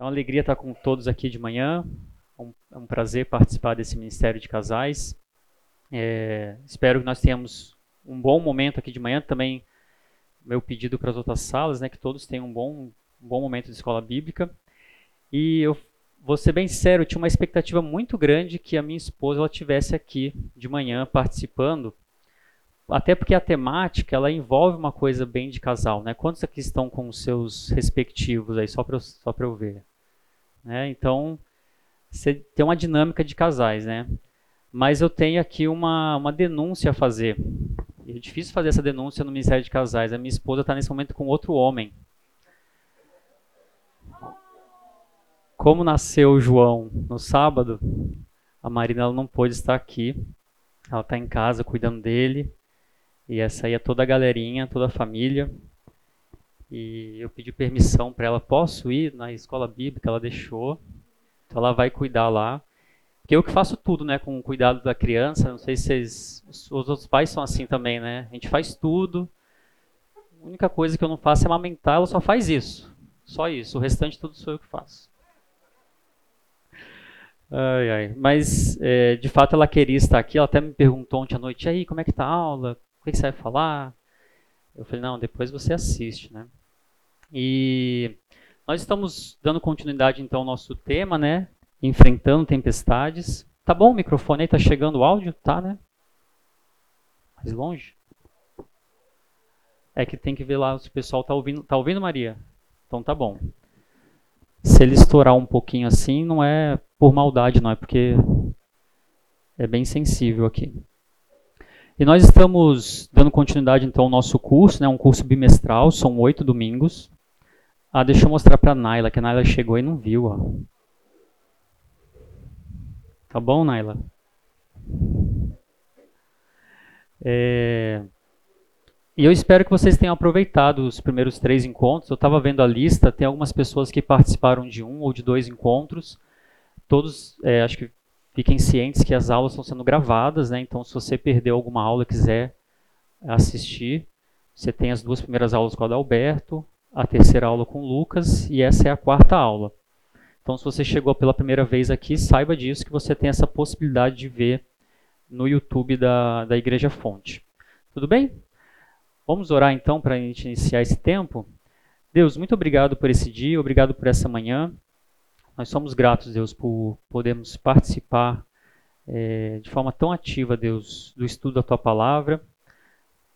É uma alegria estar com todos aqui de manhã. É um, é um prazer participar desse Ministério de Casais. É, espero que nós tenhamos um bom momento aqui de manhã. Também meu pedido para as outras salas, né, que todos tenham um bom, um bom momento de escola bíblica. E eu vou ser bem sério, eu tinha uma expectativa muito grande que a minha esposa ela tivesse aqui de manhã participando, até porque a temática ela envolve uma coisa bem de casal, né? Quantos aqui estão com os seus respectivos aí só para só para eu ver? Né? Então, você tem uma dinâmica de casais, né? Mas eu tenho aqui uma, uma denúncia a fazer. É difícil fazer essa denúncia no Ministério de Casais. A minha esposa está nesse momento com outro homem. Como nasceu o João no sábado, a Marina não pôde estar aqui. Ela está em casa cuidando dele. E essa aí é toda a galerinha, toda a família. E eu pedi permissão para ela, posso ir na escola bíblica? Ela deixou. Então ela vai cuidar lá. Porque eu que faço tudo, né, com o cuidado da criança. Não sei se vocês, os outros pais são assim também, né? A gente faz tudo. A única coisa que eu não faço é amamentar, ela só faz isso. Só isso. O restante tudo sou eu que faço. Ai, ai. Mas, é, de fato, ela queria estar aqui. Ela até me perguntou ontem à noite, aí, como é que tá a aula? O que, que você vai falar? Eu falei, não, depois você assiste, né? E nós estamos dando continuidade então ao nosso tema, né? Enfrentando tempestades. Tá bom o microfone aí? Tá chegando o áudio? Tá, né? Mais longe? É que tem que ver lá se o pessoal tá ouvindo. Tá ouvindo, Maria? Então tá bom. Se ele estourar um pouquinho assim, não é por maldade, não, é porque é bem sensível aqui. E nós estamos dando continuidade então ao nosso curso, né, um curso bimestral, são oito domingos. Ah, deixa eu mostrar para a Naila, que a Naila chegou e não viu. Ó. Tá bom, Naila? É... E eu espero que vocês tenham aproveitado os primeiros três encontros. Eu estava vendo a lista, tem algumas pessoas que participaram de um ou de dois encontros. Todos, é, acho que fiquem cientes que as aulas estão sendo gravadas, né? Então, se você perdeu alguma aula e quiser assistir, você tem as duas primeiras aulas com o Adalberto, a terceira aula com Lucas e essa é a quarta aula. Então, se você chegou pela primeira vez aqui, saiba disso que você tem essa possibilidade de ver no YouTube da, da Igreja Fonte. Tudo bem? Vamos orar então para a gente iniciar esse tempo? Deus, muito obrigado por esse dia, obrigado por essa manhã. Nós somos gratos, Deus, por podermos participar é, de forma tão ativa, Deus, do estudo da Tua Palavra.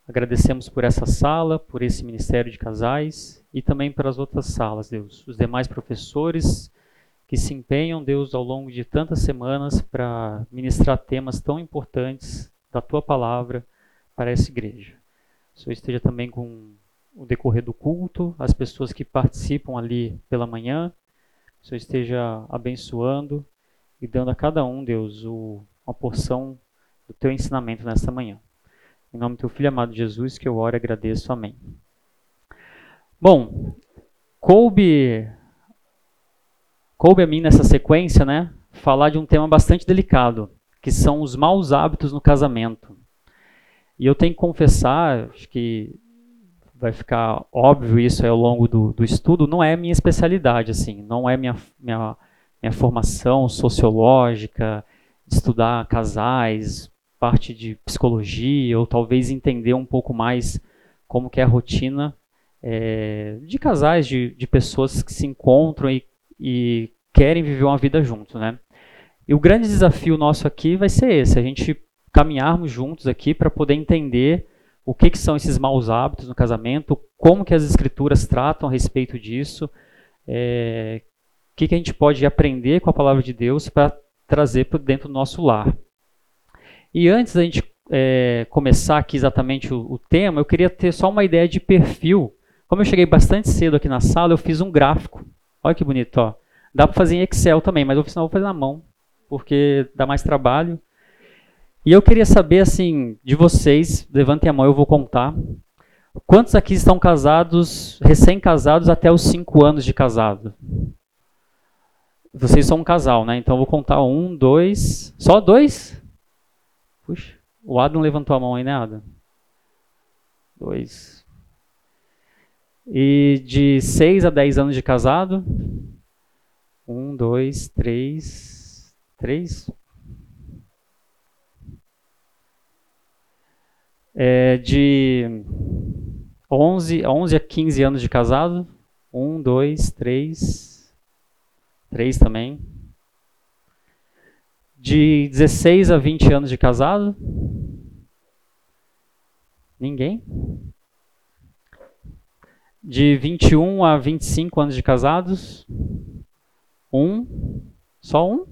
Agradecemos por essa sala, por esse Ministério de Casais e também pelas outras salas, Deus. Os demais professores que se empenham, Deus, ao longo de tantas semanas para ministrar temas tão importantes da Tua Palavra para essa igreja. O Senhor esteja também com o decorrer do culto, as pessoas que participam ali pela manhã. O Senhor esteja abençoando e dando a cada um, Deus, o, uma porção do Teu ensinamento nesta manhã. Em nome do teu filho amado Jesus, que eu oro e agradeço. Amém. Bom, coube, coube a mim nessa sequência, né, falar de um tema bastante delicado, que são os maus hábitos no casamento. E eu tenho que confessar, acho que vai ficar óbvio isso ao longo do, do estudo, não é minha especialidade, assim, não é minha, minha, minha formação sociológica, estudar casais, parte de psicologia ou talvez entender um pouco mais como que é a rotina é, de casais, de, de pessoas que se encontram e, e querem viver uma vida juntos, né? E o grande desafio nosso aqui vai ser esse, a gente caminharmos juntos aqui para poder entender o que, que, são esses maus hábitos no casamento, como que as escrituras tratam a respeito disso, é, o que, que a gente pode aprender com a palavra de Deus para trazer para dentro do nosso lar. E antes da gente é, começar aqui exatamente o, o, tema, eu queria ter só uma ideia de perfil. Como eu cheguei bastante cedo aqui na sala, eu fiz um gráfico. Olha que bonito, ó. Dá para fazer em Excel também, mas eu vou fazer na mão, porque dá mais trabalho. E eu queria saber, assim, de vocês, levantem a mão, eu vou contar. Quantos aqui estão casados, recém-casados até os 5 anos de casado? Vocês são um casal, né? Então eu vou contar um, dois. Só dois? Puxa, o Adam levantou a mão aí, né, Adam? Dois. E de 6 a 10 anos de casado? Um, dois, três. Três? É de 11, 11 a 15 anos de casado. Um, dois, três. Três também. De 16 a 20 anos de casado. Ninguém? De 21 a 25 anos de casados? Um? Só um?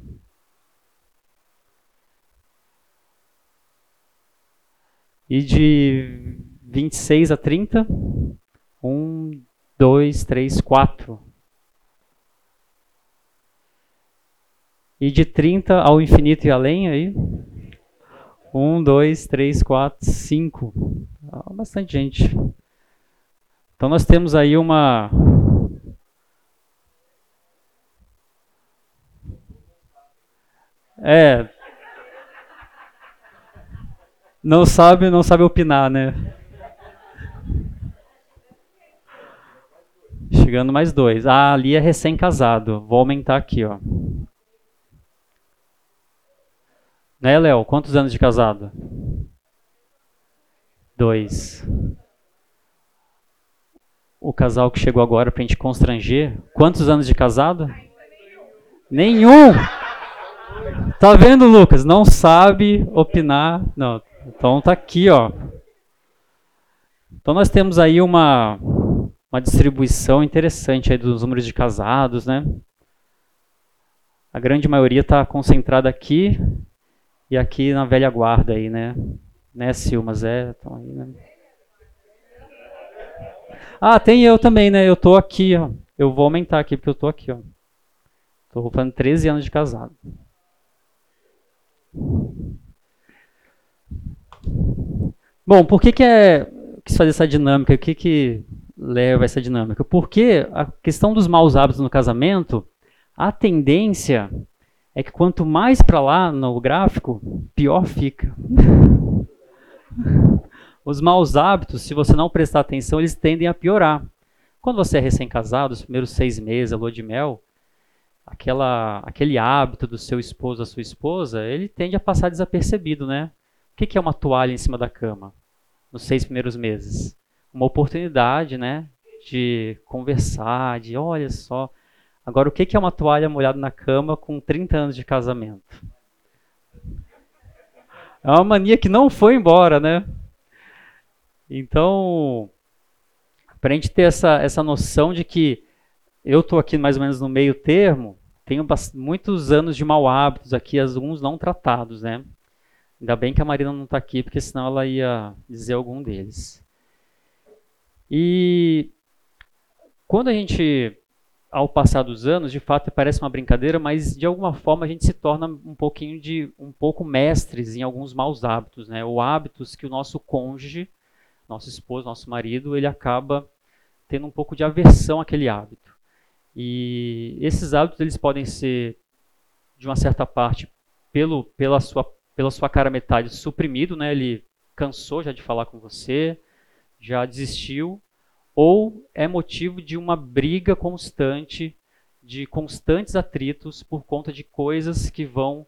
E de 26 a 30? Um, dois, três, quatro. E de 30 ao infinito e além aí? Um, dois, três, quatro, cinco. Ah, bastante gente. Então nós temos aí uma. É. Não sabe, não sabe opinar, né? Chegando mais dois. Ah, ali é recém-casado. Vou aumentar aqui, ó. Né, Léo? Quantos anos de casado? Dois. O casal que chegou agora pra gente constranger. Quantos anos de casado? Nenhum! Tá vendo, Lucas? Não sabe opinar. Não. Então tá aqui, ó. Então nós temos aí uma uma distribuição interessante aí dos números de casados, né? A grande maioria está concentrada aqui e aqui na velha guarda aí, né? Né, Silma, Zé, estão aí, né? Ah, tem eu também, né? Eu tô aqui, ó. Eu vou aumentar aqui porque eu tô aqui, ó. Tô fazendo 13 anos de casado. Bom, por que que é quis fazer essa dinâmica? O que que leva essa dinâmica? Porque a questão dos maus hábitos no casamento, a tendência é que quanto mais para lá no gráfico, pior fica. Os maus hábitos, se você não prestar atenção, eles tendem a piorar. Quando você é recém-casado, os primeiros seis meses, a lua de mel, aquela, aquele hábito do seu esposo, da sua esposa, ele tende a passar desapercebido, né? O que é uma toalha em cima da cama nos seis primeiros meses? uma oportunidade, né, de conversar, de olha só. Agora, o que é uma toalha molhada na cama com 30 anos de casamento? É uma mania que não foi embora, né? Então, para a gente ter essa, essa noção de que eu estou aqui mais ou menos no meio termo, tenho muitos anos de mau hábitos aqui, alguns não tratados, né? Ainda bem que a Marina não está aqui, porque senão ela ia dizer algum deles. E quando a gente, ao passar dos anos, de fato parece uma brincadeira, mas de alguma forma a gente se torna um pouquinho de um pouco mestres em alguns maus hábitos, né? Ou hábitos que o nosso cônjuge, nosso esposo, nosso marido, ele acaba tendo um pouco de aversão àquele hábito. E esses hábitos eles podem ser de uma certa parte pelo pela sua pela sua cara metade suprimido, né? Ele cansou já de falar com você, já desistiu, ou é motivo de uma briga constante, de constantes atritos por conta de coisas que vão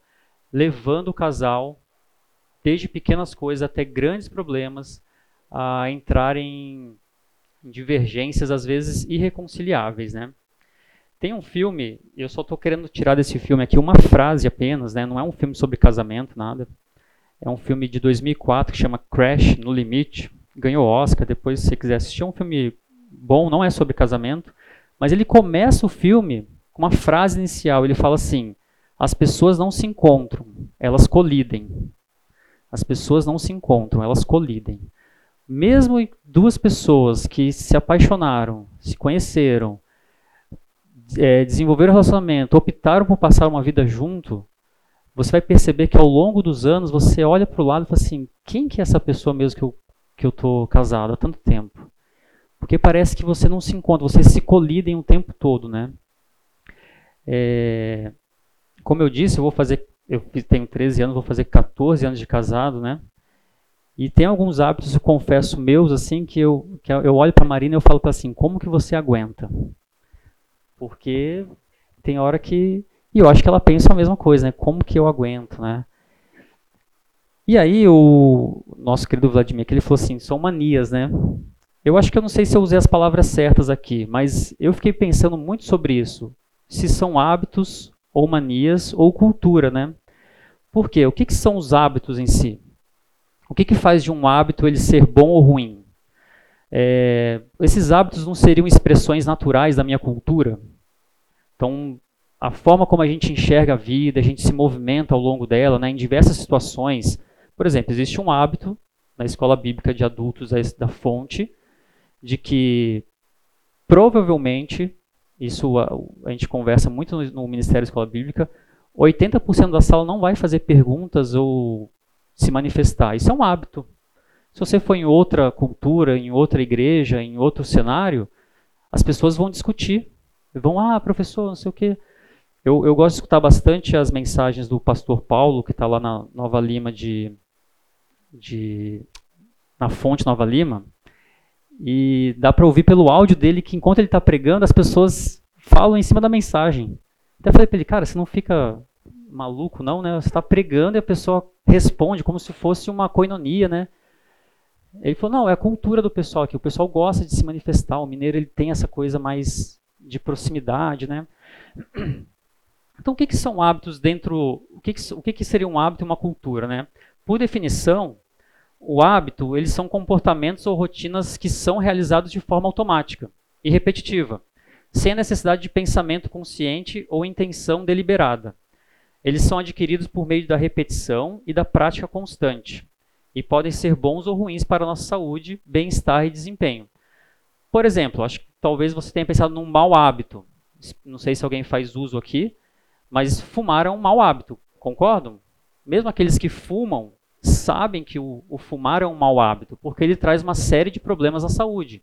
levando o casal, desde pequenas coisas até grandes problemas, a entrar em divergências às vezes irreconciliáveis, né? Tem um filme, eu só estou querendo tirar desse filme aqui uma frase apenas, né? Não é um filme sobre casamento, nada. É um filme de 2004 que chama Crash no Limite ganhou Oscar, depois se você quiser assistir, é um filme bom, não é sobre casamento, mas ele começa o filme com uma frase inicial, ele fala assim, as pessoas não se encontram, elas colidem. As pessoas não se encontram, elas colidem. Mesmo duas pessoas que se apaixonaram, se conheceram, é, desenvolveram um relacionamento, optaram por passar uma vida junto, você vai perceber que ao longo dos anos você olha para o lado e fala assim: quem que é essa pessoa mesmo que eu que eu tô casado há tanto tempo. Porque parece que você não se encontra, você se colidem o tempo todo, né? É, como eu disse, eu vou fazer, eu tenho 13 anos, vou fazer 14 anos de casado, né? E tem alguns hábitos, eu confesso, meus, assim, que eu, que eu olho para Marina e eu falo para assim, como que você aguenta? Porque tem hora que. E eu acho que ela pensa a mesma coisa, né? Como que eu aguento, né? E aí o nosso querido Vladimir, que ele falou assim, são manias, né? Eu acho que eu não sei se eu usei as palavras certas aqui, mas eu fiquei pensando muito sobre isso. Se são hábitos ou manias ou cultura, né? Por quê? O que, que são os hábitos em si? O que, que faz de um hábito ele ser bom ou ruim? É, esses hábitos não seriam expressões naturais da minha cultura? Então, a forma como a gente enxerga a vida, a gente se movimenta ao longo dela, né, em diversas situações. Por exemplo, existe um hábito na escola bíblica de adultos da fonte de que provavelmente, isso a, a gente conversa muito no, no Ministério da Escola Bíblica, 80% da sala não vai fazer perguntas ou se manifestar. Isso é um hábito. Se você for em outra cultura, em outra igreja, em outro cenário, as pessoas vão discutir. Vão, ah, professor, não sei o quê. Eu, eu gosto de escutar bastante as mensagens do pastor Paulo, que está lá na Nova Lima de, de na fonte Nova Lima. E dá para ouvir pelo áudio dele que enquanto ele está pregando, as pessoas falam em cima da mensagem. Até falei para ele, cara, você não fica maluco não, né? Você está pregando e a pessoa responde como se fosse uma coinonia, né? Ele falou, não, é a cultura do pessoal aqui. O pessoal gosta de se manifestar. O mineiro ele tem essa coisa mais de proximidade, né? Então, o que, que são hábitos dentro... O que, que, o que, que seria um hábito e uma cultura, né? Por definição, o hábito, eles são comportamentos ou rotinas que são realizados de forma automática e repetitiva, sem a necessidade de pensamento consciente ou intenção deliberada. Eles são adquiridos por meio da repetição e da prática constante, e podem ser bons ou ruins para a nossa saúde, bem-estar e desempenho. Por exemplo, acho que talvez você tenha pensado num mau hábito. Não sei se alguém faz uso aqui, mas fumar é um mau hábito, concordam? Mesmo aqueles que fumam sabem que o, o, fumar é um mau hábito, porque ele traz uma série de problemas à saúde.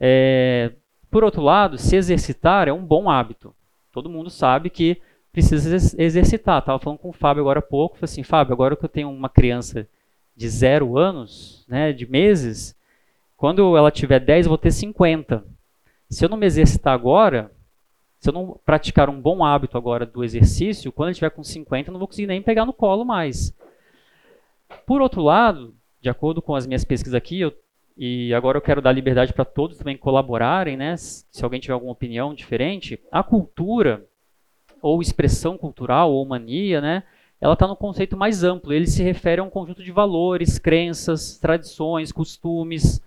É, por outro lado, se exercitar é um bom hábito. Todo mundo sabe que precisa exercitar. Estava falando com o Fábio agora há pouco, falei assim, Fábio, agora que eu tenho uma criança de zero anos, né, de meses, quando ela tiver 10, eu vou ter 50. Se eu não me exercitar agora, se eu não praticar um bom hábito agora do exercício, quando ele estiver com 50, eu não vou conseguir nem pegar no colo mais. Por outro lado, de acordo com as minhas pesquisas aqui, eu, e agora eu quero dar liberdade para todos também colaborarem, né? Se alguém tiver alguma opinião diferente, a cultura ou expressão cultural ou mania, né? Ela está no conceito mais amplo. Ele se refere a um conjunto de valores, crenças, tradições, costumes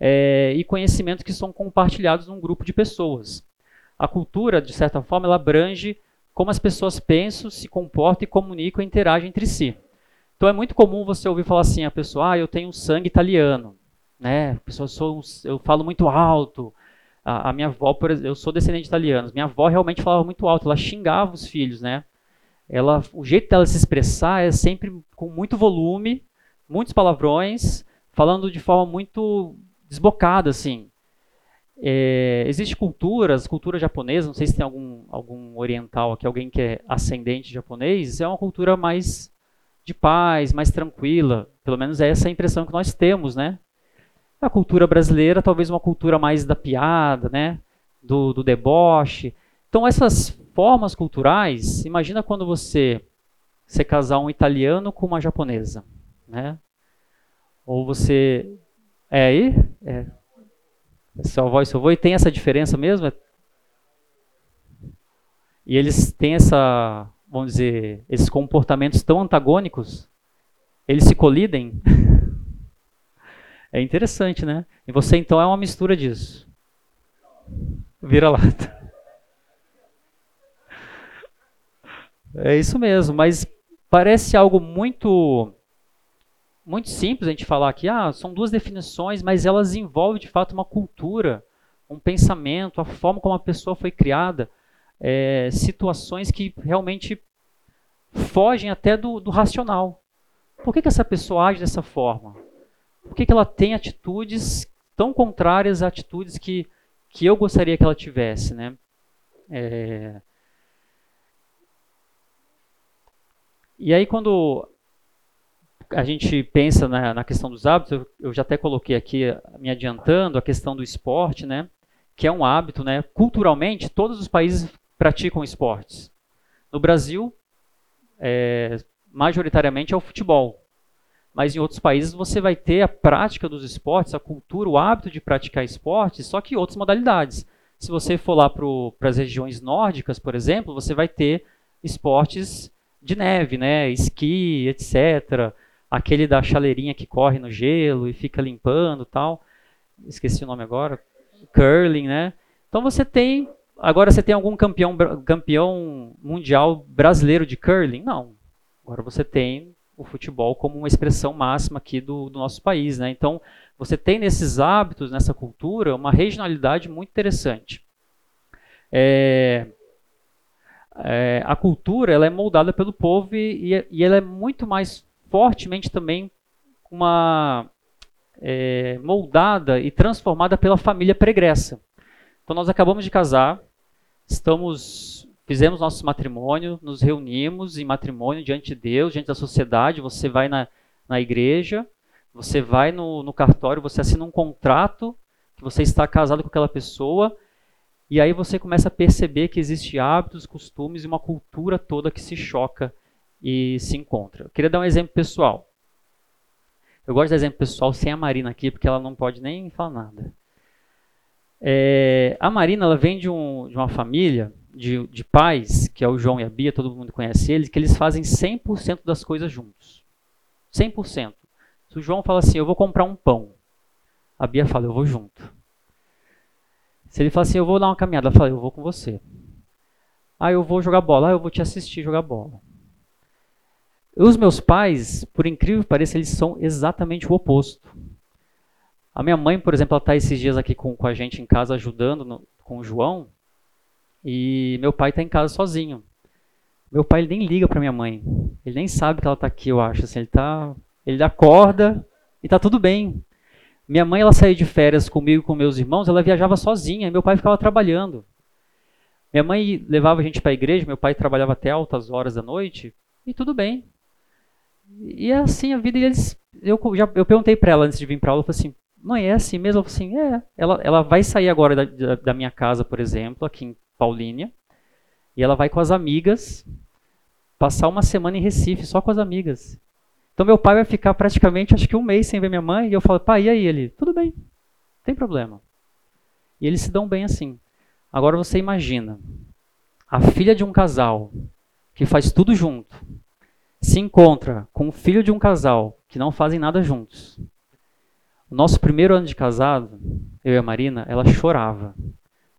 é, e conhecimentos que são compartilhados num grupo de pessoas. A cultura, de certa forma, ela abrange como as pessoas pensam, se comportam e comunicam e interagem entre si. Então é muito comum você ouvir falar assim, a pessoa, ah, eu tenho sangue italiano, né? Pessoa, sou, eu falo muito alto. A, a minha avó, por exemplo, eu sou descendente de italianos. Minha avó realmente falava muito alto, ela xingava os filhos, né? Ela, o jeito dela se expressar é sempre com muito volume, muitos palavrões, falando de forma muito desbocada, assim. É, existe culturas, cultura japonesa, não sei se tem algum, algum oriental aqui, alguém que é ascendente japonês, é uma cultura mais de paz, mais tranquila. Pelo menos é essa a impressão que nós temos, né? A cultura brasileira, talvez uma cultura mais da piada, né? Do, do deboche. Então, essas formas culturais, imagina quando você você casar um italiano com uma japonesa, né? Ou você é aí, é, seu avó e seu avô, e tem essa diferença mesmo? E eles têm essa vamos dizer, esses comportamentos tão antagônicos, eles se colidem. é interessante, né? E você então é uma mistura disso. Vira lata. É isso mesmo, mas parece algo muito muito simples a gente falar aqui, ah, são duas definições, mas elas envolvem de fato uma cultura, um pensamento, a forma como a pessoa foi criada é, situações que realmente fogem até do, do racional. Por que, que, essa pessoa age dessa forma? Por que, que ela tem atitudes tão contrárias a atitudes que, que eu gostaria que ela tivesse? Né? É... E aí, quando a gente pensa na, na questão dos hábitos, eu, eu, já até coloquei aqui, me adiantando, a questão do esporte, né? que é um hábito. Né? Culturalmente, todos os países praticam esportes? No Brasil, é, majoritariamente é o futebol. Mas em outros países você vai ter a prática dos esportes, a cultura, o hábito de praticar esportes, só que outras modalidades. Se você for lá para as regiões nórdicas, por exemplo, você vai ter esportes de neve, né? Esqui, etc. Aquele da chaleirinha que corre no gelo e fica limpando tal. Esqueci o nome agora. Curling, né? Então você tem. Agora você tem algum campeão, campeão mundial brasileiro de curling? Não. Agora você tem o futebol como uma expressão máxima aqui do, do nosso país. Né? Então, você tem nesses hábitos, nessa cultura, uma regionalidade muito interessante. É, é, a cultura ela é moldada pelo povo e, e ela é muito mais fortemente também uma é, moldada e transformada pela família pregressa. Então nós acabamos de casar, estamos fizemos nosso matrimônio, nos reunimos em matrimônio diante de Deus, diante da sociedade. Você vai na, na igreja, você vai no, no cartório, você assina um contrato que você está casado com aquela pessoa e aí você começa a perceber que existem hábitos, costumes e uma cultura toda que se choca e se encontra. Eu queria dar um exemplo pessoal. Eu gosto de exemplo pessoal sem a Marina aqui, porque ela não pode nem falar nada. É, a Marina ela vem de, um, de uma família de, de, pais, que é o João e a Bia, todo mundo conhece eles, que eles fazem 100% das coisas juntos. 100%. Se o João fala assim, eu vou comprar um pão, a Bia fala, eu vou junto. Se ele fala assim, eu vou dar uma caminhada, ela fala, eu vou com você. Ah, eu vou jogar bola, ah, eu vou te assistir jogar bola. Os meus pais, por incrível que pareça, eles são exatamente o oposto. A minha mãe, por exemplo, ela está esses dias aqui com, com a gente em casa ajudando no, com o João. E meu pai está em casa sozinho. Meu pai ele nem liga para minha mãe. Ele nem sabe que ela está aqui, eu acho. Assim, ele tá, ele acorda e está tudo bem. Minha mãe ela saía de férias comigo com meus irmãos, ela viajava sozinha, e meu pai ficava trabalhando. Minha mãe levava a gente para a igreja, meu pai trabalhava até altas horas da noite, e tudo bem. E é assim a vida. E eles, eu, já, eu perguntei para ela antes de vir para aula, eu falei assim, mãe, é assim mesmo? Assim, é. Ela, ela vai sair agora da, da, da minha casa, por exemplo, aqui em Paulínia, e ela vai com as amigas passar uma semana em Recife só com as amigas. Então meu pai vai ficar praticamente, acho que um mês sem ver minha mãe, e eu falo, pai, e aí? Ele, tudo bem, não tem problema. E eles se dão bem assim. Agora você imagina, a filha de um casal que faz tudo junto, se encontra com o filho de um casal que não fazem nada juntos. Nosso primeiro ano de casado, eu e a Marina, ela chorava.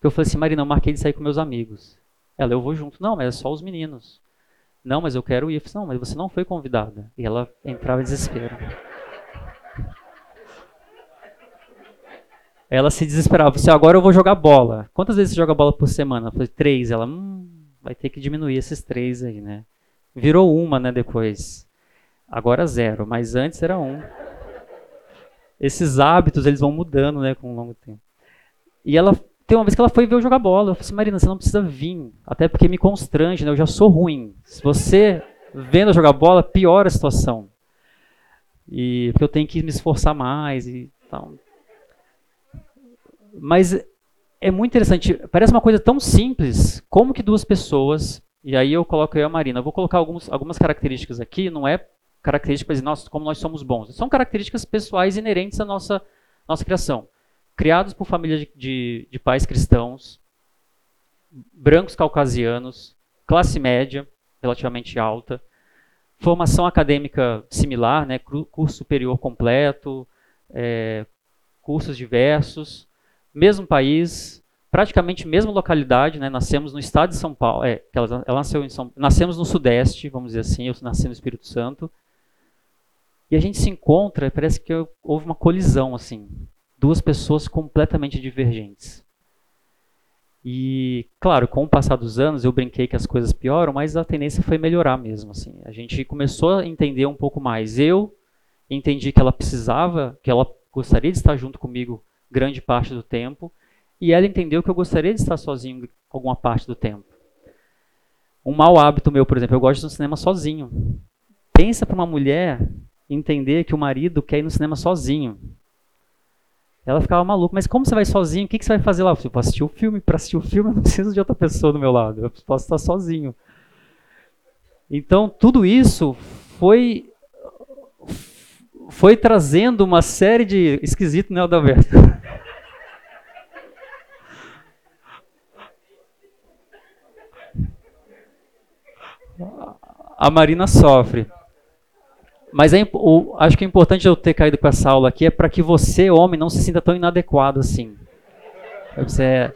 Eu falei assim, Marina, eu marquei de sair com meus amigos. Ela, eu vou junto. Não, mas é só os meninos. Não, mas eu quero ir. Eu falei, não, mas você não foi convidada. E ela entrava em desespero. Ela se desesperava. Você, agora eu vou jogar bola. Quantas vezes você joga bola por semana? Eu falei, três. Ela, hum, vai ter que diminuir esses três aí, né? Virou uma, né, depois. Agora zero, mas antes era um. Esses hábitos, eles vão mudando, né, com o longo tempo. E ela tem uma vez que ela foi ver eu jogar bola. Eu falei assim, Marina, você não precisa vir. Até porque me constrange, né? Eu já sou ruim. Se você vendo eu jogar bola, piora a situação. E porque eu tenho que me esforçar mais e tal. Mas é muito interessante. Parece uma coisa tão simples. Como que duas pessoas, e aí eu coloco eu e a Marina, eu vou colocar alguns, algumas características aqui, não é características nós, como nós somos bons. São características pessoais inerentes à nossa, nossa criação criados por famílias de, de, de pais cristãos, brancos caucasianos, classe média relativamente alta, formação acadêmica similar, né, curso superior completo, é, cursos diversos, mesmo país, praticamente mesma localidade, né, nascemos no estado de São Paulo, é, ela nasceu em São, nascemos no Sudeste, vamos dizer assim, eu nasci no Espírito Santo, e a gente se encontra, parece que houve uma colisão, assim, duas pessoas completamente divergentes. E, claro, com o passar dos anos, eu brinquei que as coisas pioram, mas a tendência foi melhorar mesmo. Assim. A gente começou a entender um pouco mais. Eu entendi que ela precisava, que ela gostaria de estar junto comigo grande parte do tempo, e ela entendeu que eu gostaria de estar sozinho alguma parte do tempo. Um mau hábito meu, por exemplo, eu gosto de ir no cinema sozinho. Pensa para uma mulher entender que o marido quer ir no cinema sozinho Ela ficava maluca, mas como você vai sozinho? O que, que você vai fazer lá? Eu assistir o filme. Para assistir o filme, eu não preciso de outra pessoa do meu lado. Eu posso estar sozinho. Então, tudo isso foi foi trazendo uma série de esquisito, né, Adalberto? A Marina sofre. Mas é, o, acho que é importante eu ter caído com essa aula aqui é para que você, homem, não se sinta tão inadequado assim. Você,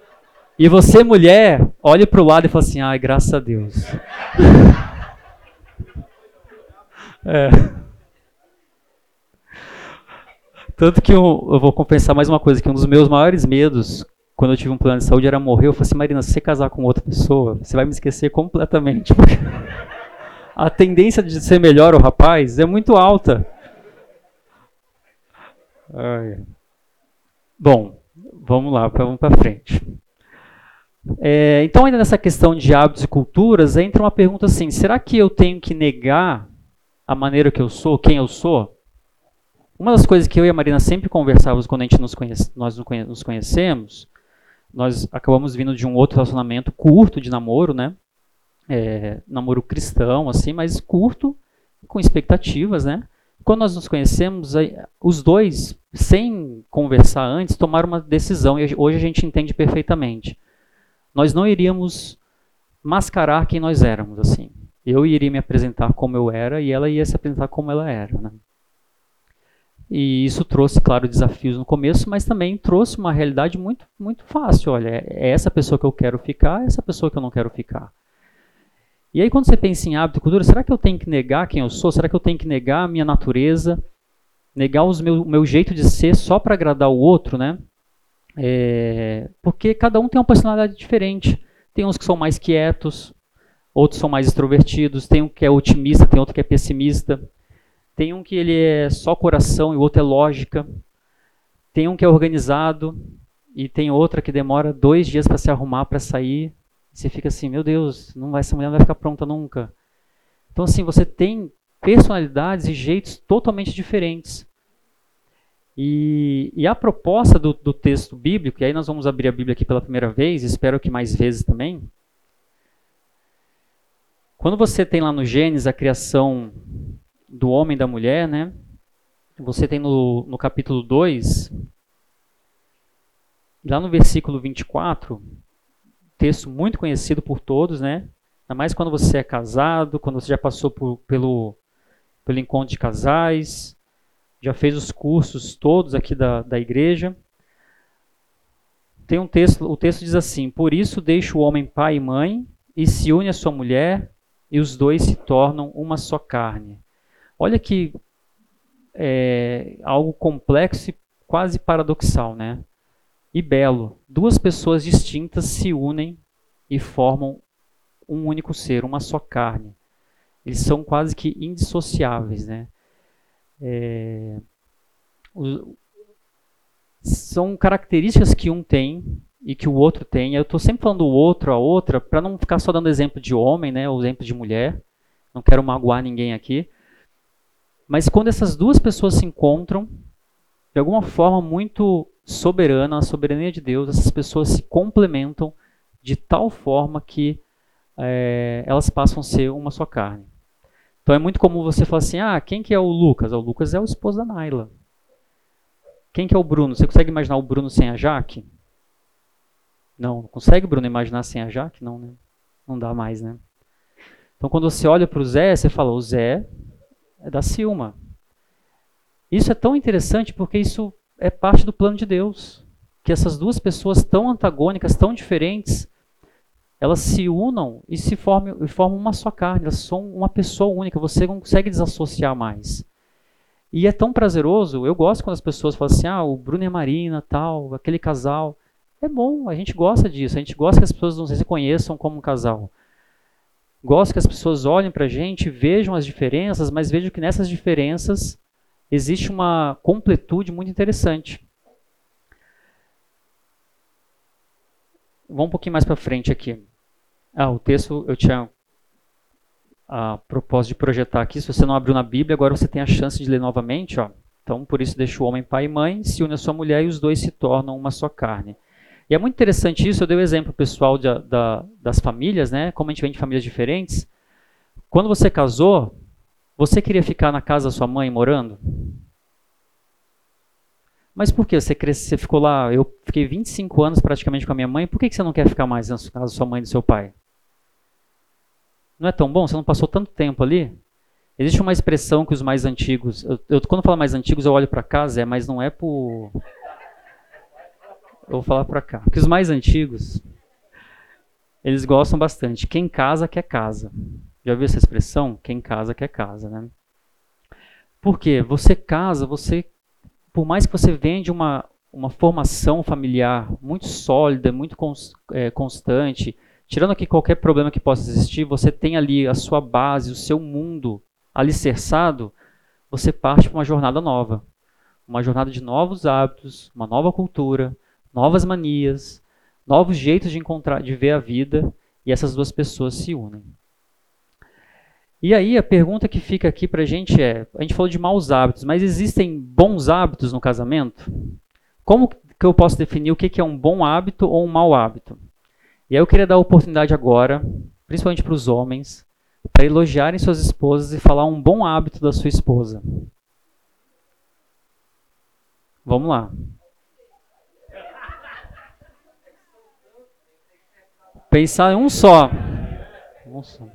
e você, mulher, olhe para o lado e fale assim: ai, graças a Deus. é. Tanto que eu, eu, vou compensar mais uma coisa: que um dos meus maiores medos quando eu tive um plano de saúde era morrer. Eu falei assim: Marina, se você casar com outra pessoa, você vai me esquecer completamente. A tendência de ser melhor o rapaz é muito alta. Ai. Bom, vamos lá, vamos para frente. É, então, ainda nessa questão de hábitos e culturas, entra uma pergunta assim: será que eu tenho que negar a maneira que eu sou, quem eu sou? Uma das coisas que eu e a Marina sempre conversávamos quando a gente nos conhece, nós nos conhecemos, nós acabamos vindo de um outro relacionamento curto de namoro, né? É, namoro cristão, assim, mas curto, com expectativas, né? Quando nós nos conhecemos, os dois, sem conversar antes, tomaram uma decisão, e hoje a gente entende perfeitamente. Nós não iríamos mascarar quem nós éramos, assim. Eu iria me apresentar como eu era e ela ia se apresentar como ela era, né? E isso trouxe, claro, desafios no começo, mas também trouxe uma realidade muito, muito fácil. Olha, é essa pessoa que eu quero ficar, é essa pessoa que eu não quero ficar. E aí, quando você pensa em hábito e cultura, será que eu tenho que negar quem eu sou? Será que eu tenho que negar a minha natureza? Negar o meu, meu jeito de ser só para agradar o outro, né? É, porque cada um tem uma personalidade diferente. Tem uns que são mais quietos, outros são mais extrovertidos, tem um que é otimista, tem outro que é pessimista. Tem um que ele é só coração e o outro é lógica. Tem um que é organizado e tem outra que demora dois dias para se arrumar para sair. Você fica assim, meu Deus, não vai, essa mulher não vai ficar pronta nunca. Então, assim, você tem personalidades e jeitos totalmente diferentes. E, e a proposta do, do, texto bíblico, e aí nós vamos abrir a Bíblia aqui pela primeira vez, espero que mais vezes também. Quando você tem lá no Gênesis a criação do homem e da mulher, né? Você tem no, no capítulo 2, lá no versículo 24, texto muito conhecido por todos, né? Ainda mais quando você é casado, quando você já passou por, pelo, pelo encontro de casais, já fez os cursos todos aqui da, da igreja. Tem um texto, o texto diz assim: Por isso deixa o homem pai e mãe e se une à sua mulher, e os dois se tornam uma só carne. Olha que é algo complexo e quase paradoxal, né? E belo. Duas pessoas distintas se unem e formam um único ser, uma só carne. Eles são quase que indissociáveis, né? É, o, são características que um tem e que o outro tem. Eu estou sempre falando o outro, a outra, para não ficar só dando exemplo de homem, né, ou exemplo de mulher. Não quero magoar ninguém aqui. Mas quando essas duas pessoas se encontram, de alguma forma muito soberana, a soberania de Deus, essas pessoas se complementam de tal forma que é, elas passam a ser uma só carne. Então é muito comum você falar assim, ah, quem que é o Lucas? O Lucas é o esposo da Naila. Quem que é o Bruno? Você consegue imaginar o Bruno sem a Jaque? Não, não consegue Bruno imaginar sem a Jaque? Não, né? Não dá mais, né? Então quando você olha para o Zé, você fala, o Zé é da Silma. Isso é tão interessante porque isso é parte do plano de Deus. Que essas duas pessoas tão antagônicas, tão diferentes, elas se unam e se formam, e formam uma só carne, elas são uma pessoa única, você não consegue desassociar mais. E é tão prazeroso, eu gosto quando as pessoas falam assim, ah, o Bruno e a Marina, tal, aquele casal. É bom, a gente gosta disso, a gente gosta que as pessoas não se conheçam como um casal. Gosto que as pessoas olhem para a gente, vejam as diferenças, mas vejam que nessas diferenças existe uma completude muito interessante. Vamos um pouquinho mais para frente aqui. Ah, o texto eu tinha a propósito de projetar aqui. Se você não abriu na Bíblia, agora você tem a chance de ler novamente. Ó. Então, por isso, deixa o homem pai e mãe, se une a sua mulher e os dois se tornam uma só carne. E é muito interessante isso, eu dei o um exemplo pessoal de, da, das famílias, né? Como a gente vem de famílias diferentes. Quando você casou, você queria ficar na casa da sua mãe morando? Mas por que? Você, cresce, você ficou lá, eu fiquei 25 anos praticamente com a minha mãe, por que você não quer ficar mais na casa da sua mãe e do seu pai? Não é tão bom? Você não passou tanto tempo ali? Existe uma expressão que os mais antigos. Eu, eu quando eu falo mais antigos, eu olho para cá, Zé, mas não é por. Eu vou falar para cá. Porque os mais antigos, eles gostam bastante. Quem casa, quer casa. Já viu essa expressão? Quem casa, quer casa, né? Por quê? Você casa, você. Por mais que você venha de uma, uma formação familiar muito sólida, muito cons, é, constante, tirando aqui qualquer problema que possa existir, você tem ali a sua base, o seu mundo alicerçado, você parte para uma jornada nova. Uma jornada de novos hábitos, uma nova cultura, novas manias, novos jeitos de encontrar, de ver a vida, e essas duas pessoas se unem. E aí a pergunta que fica aqui para a gente é: a gente falou de maus hábitos, mas existem bons hábitos no casamento? Como que eu posso definir o que é um bom hábito ou um mau hábito? E aí eu queria dar a oportunidade agora, principalmente para os homens, para elogiarem suas esposas e falar um bom hábito da sua esposa. Vamos lá. Pensar em um só. Um só.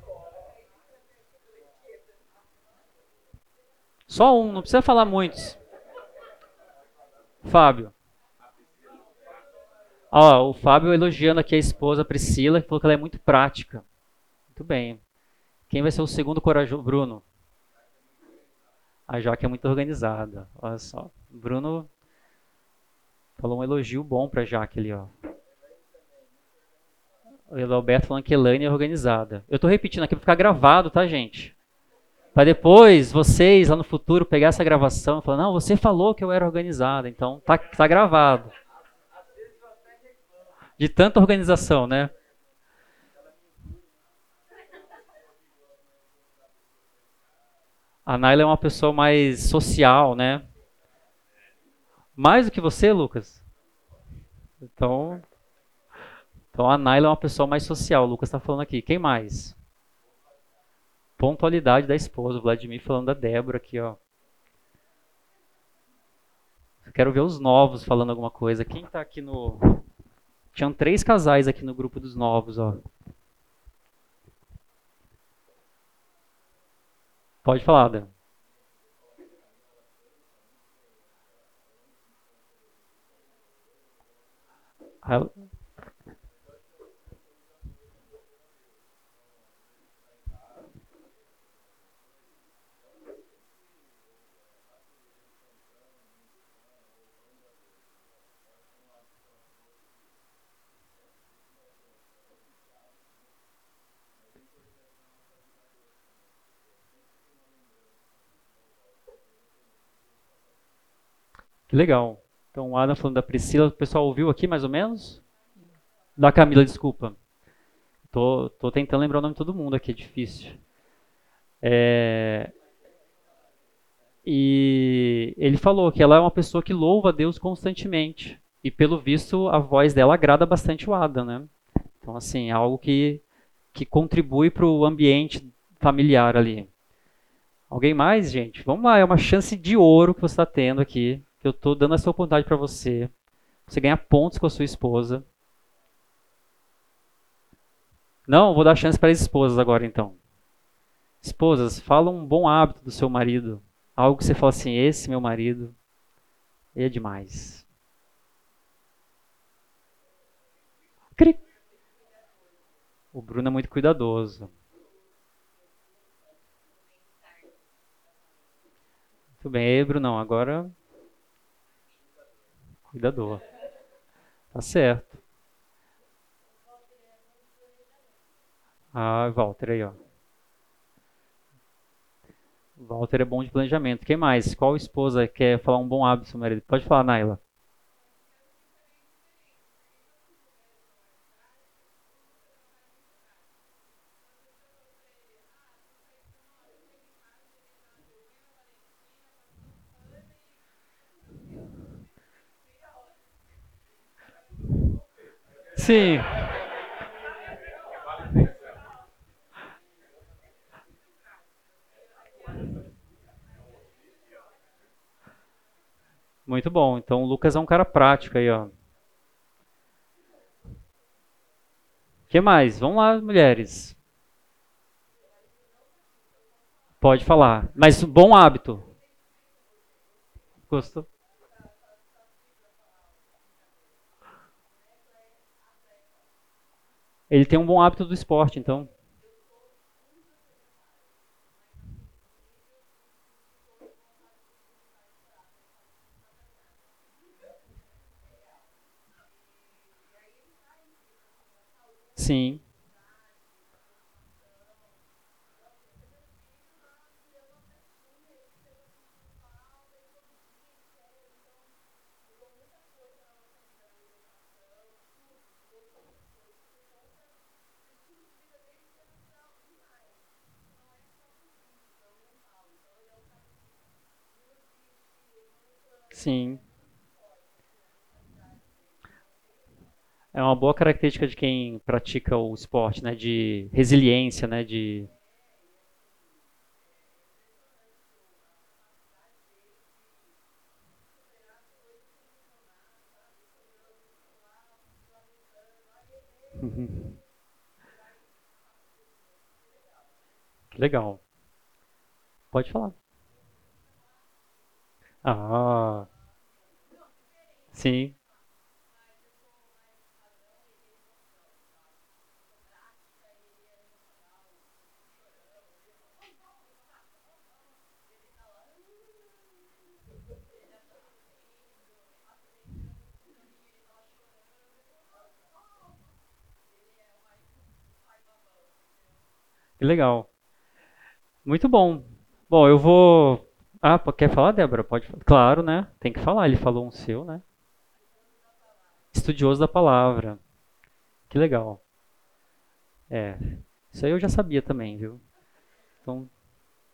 Só um, não precisa falar muitos. Fábio. Ó, o Fábio elogiando aqui a esposa Priscila, que falou que ela é muito prática. Muito bem. Quem vai ser o segundo corajoso? Bruno. A Jaque é muito organizada. Olha só. Bruno falou um elogio bom pra Jaque ali, ó. O Alberto falando que Elaine é organizada. Eu tô repetindo aqui pra ficar gravado, tá, gente? Pra depois, vocês lá no futuro, pegar essa gravação e falar, não, você falou que eu era organizada, então tá, tá gravado. De tanta organização, né? A Naila é uma pessoa mais social, né? Mais do que você, Lucas. Então, então a Naila é uma pessoa mais social. O Lucas está falando aqui. Quem mais? Pontualidade da esposa. O Vladimir falando da Débora aqui, ó. quero ver os novos falando alguma coisa. Quem está aqui no. Tinham três casais aqui no grupo dos novos, ó. Pode falar. Que legal. Então, o Adam falando da Priscila, o pessoal ouviu aqui mais ou menos? Da Camila, desculpa. Tô, tô tentando lembrar o nome de todo mundo aqui, é difícil. É... E ele falou que ela é uma pessoa que louva a Deus constantemente. E pelo visto, a voz dela agrada bastante o Adam, né? Então, assim, é algo que, que contribui para o ambiente familiar ali. Alguém mais, gente? Vamos lá, é uma chance de ouro que você está tendo aqui eu estou dando essa oportunidade para você. Você ganhar pontos com a sua esposa. Não, vou dar chance para as esposas agora então. Esposas, fala um bom hábito do seu marido. Algo que você fala assim, esse meu marido é demais. O Bruno é muito cuidadoso. Muito bem, aí, Brunão, agora Cuidador. Tá certo. Ah, Walter aí, ó. Walter é bom de planejamento. Quem mais? Qual esposa quer falar um bom hábito, marido? Pode falar, Naila. Sim. Muito bom. Então o Lucas é um cara prático aí, ó. Que mais? Vamos lá, mulheres. Pode falar. Mas bom hábito. Gostou? Ele tem um bom hábito do esporte, então. Sim. Sim. É uma boa característica de quem pratica o esporte, né? De resiliência, né? De Legal. Pode falar. Ah, sim. Que legal. Muito bom. Bom, eu vou. Ah, quer falar, Débora? Pode. Claro, né? Tem que falar. Ele falou um seu, né? Estudioso da palavra. Que legal. É. Isso aí eu já sabia também, viu? Então,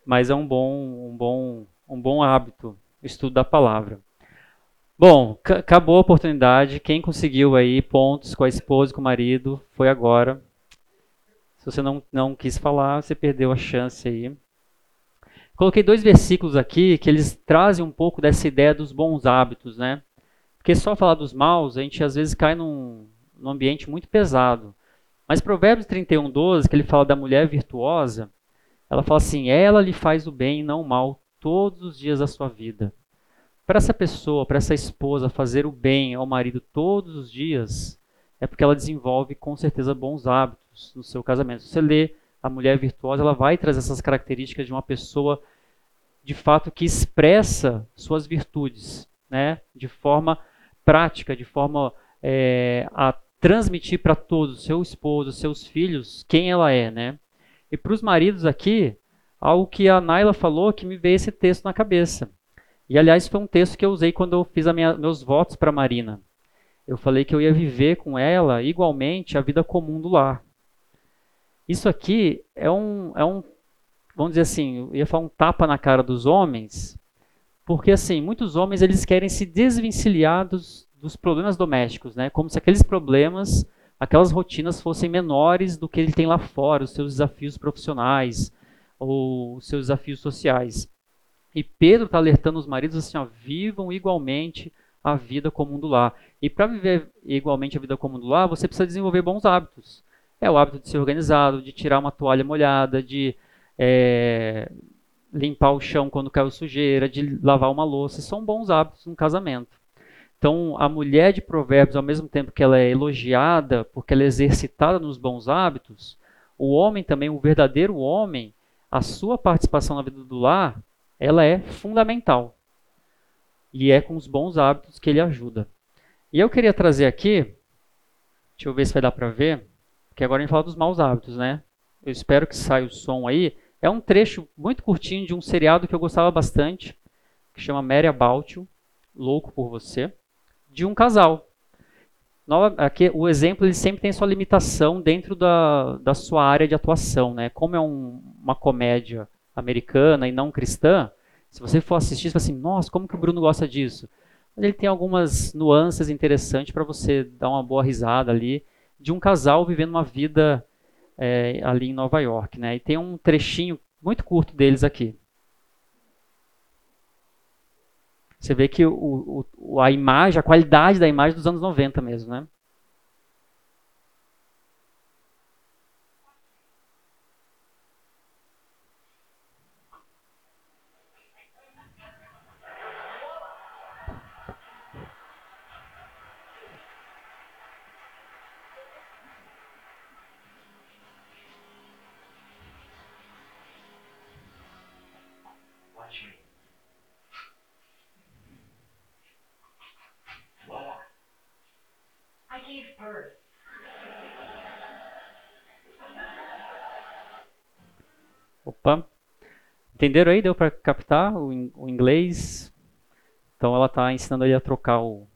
mas é um bom, um bom, um bom hábito, o estudo da palavra. Bom, acabou a oportunidade. Quem conseguiu aí pontos com a esposa e com o marido foi agora. Se você não, não quis falar, você perdeu a chance aí. Coloquei dois versículos aqui que eles trazem um pouco dessa ideia dos bons hábitos, né? Porque só falar dos maus, a gente às vezes cai num, num ambiente muito pesado. Mas Provérbios 31, 12, que ele fala da mulher virtuosa, ela fala assim: ela lhe faz o bem e não o mal todos os dias da sua vida. Para essa pessoa, para essa esposa fazer o bem ao marido todos os dias, é porque ela desenvolve com certeza bons hábitos no seu casamento. Você lê a mulher virtuosa, ela vai trazer essas características de uma pessoa de fato que expressa suas virtudes, né, de forma prática, de forma é, a transmitir para todos, seu esposo, seus filhos, quem ela é, né? E para os maridos aqui, algo que a Naila falou que me veio esse texto na cabeça. E aliás, foi um texto que eu usei quando eu fiz minha, meus votos para Marina eu falei que eu ia viver com ela igualmente a vida comum do lar. Isso aqui é um, é um vamos dizer assim, eu ia falar um tapa na cara dos homens, porque assim, muitos homens eles querem se desvencilhar dos, dos problemas domésticos, né? Como se aqueles problemas, aquelas rotinas fossem menores do que ele tem lá fora, os seus desafios profissionais ou os seus desafios sociais. E Pedro está alertando os maridos assim, ó, vivam igualmente a vida comum do lar. E para viver igualmente a vida comum do lar, você precisa desenvolver bons hábitos. É o hábito de ser organizado, de tirar uma toalha molhada, de é, limpar o chão quando caiu sujeira, de lavar uma louça. São bons hábitos no casamento. Então, a mulher de Provérbios, ao mesmo tempo que ela é elogiada porque ela é exercitada nos bons hábitos, o homem também, o verdadeiro homem, a sua participação na vida do lar, ela é fundamental. E é com os bons hábitos que ele ajuda. E eu queria trazer aqui, deixa eu ver se vai dar para ver, que agora a gente fala dos maus hábitos, né? Eu espero que saia o som aí. É um trecho muito curtinho de um seriado que eu gostava bastante, que chama Mary About You, Louco por Você, de um casal. Aqui, o exemplo ele sempre tem sua limitação dentro da, da sua área de atuação. Né? Como é um, uma comédia americana e não cristã, se você for assistir, você vai assim, nossa, como que o Bruno gosta disso? Mas ele tem algumas nuances interessantes para você dar uma boa risada ali de um casal vivendo uma vida é, ali em Nova York. Né? E tem um trechinho muito curto deles aqui. Você vê que o, o, a imagem, a qualidade da imagem dos anos 90 mesmo, né? Entenderam aí? Deu para captar o, o, inglês? Então ela está ensinando ele a trocar o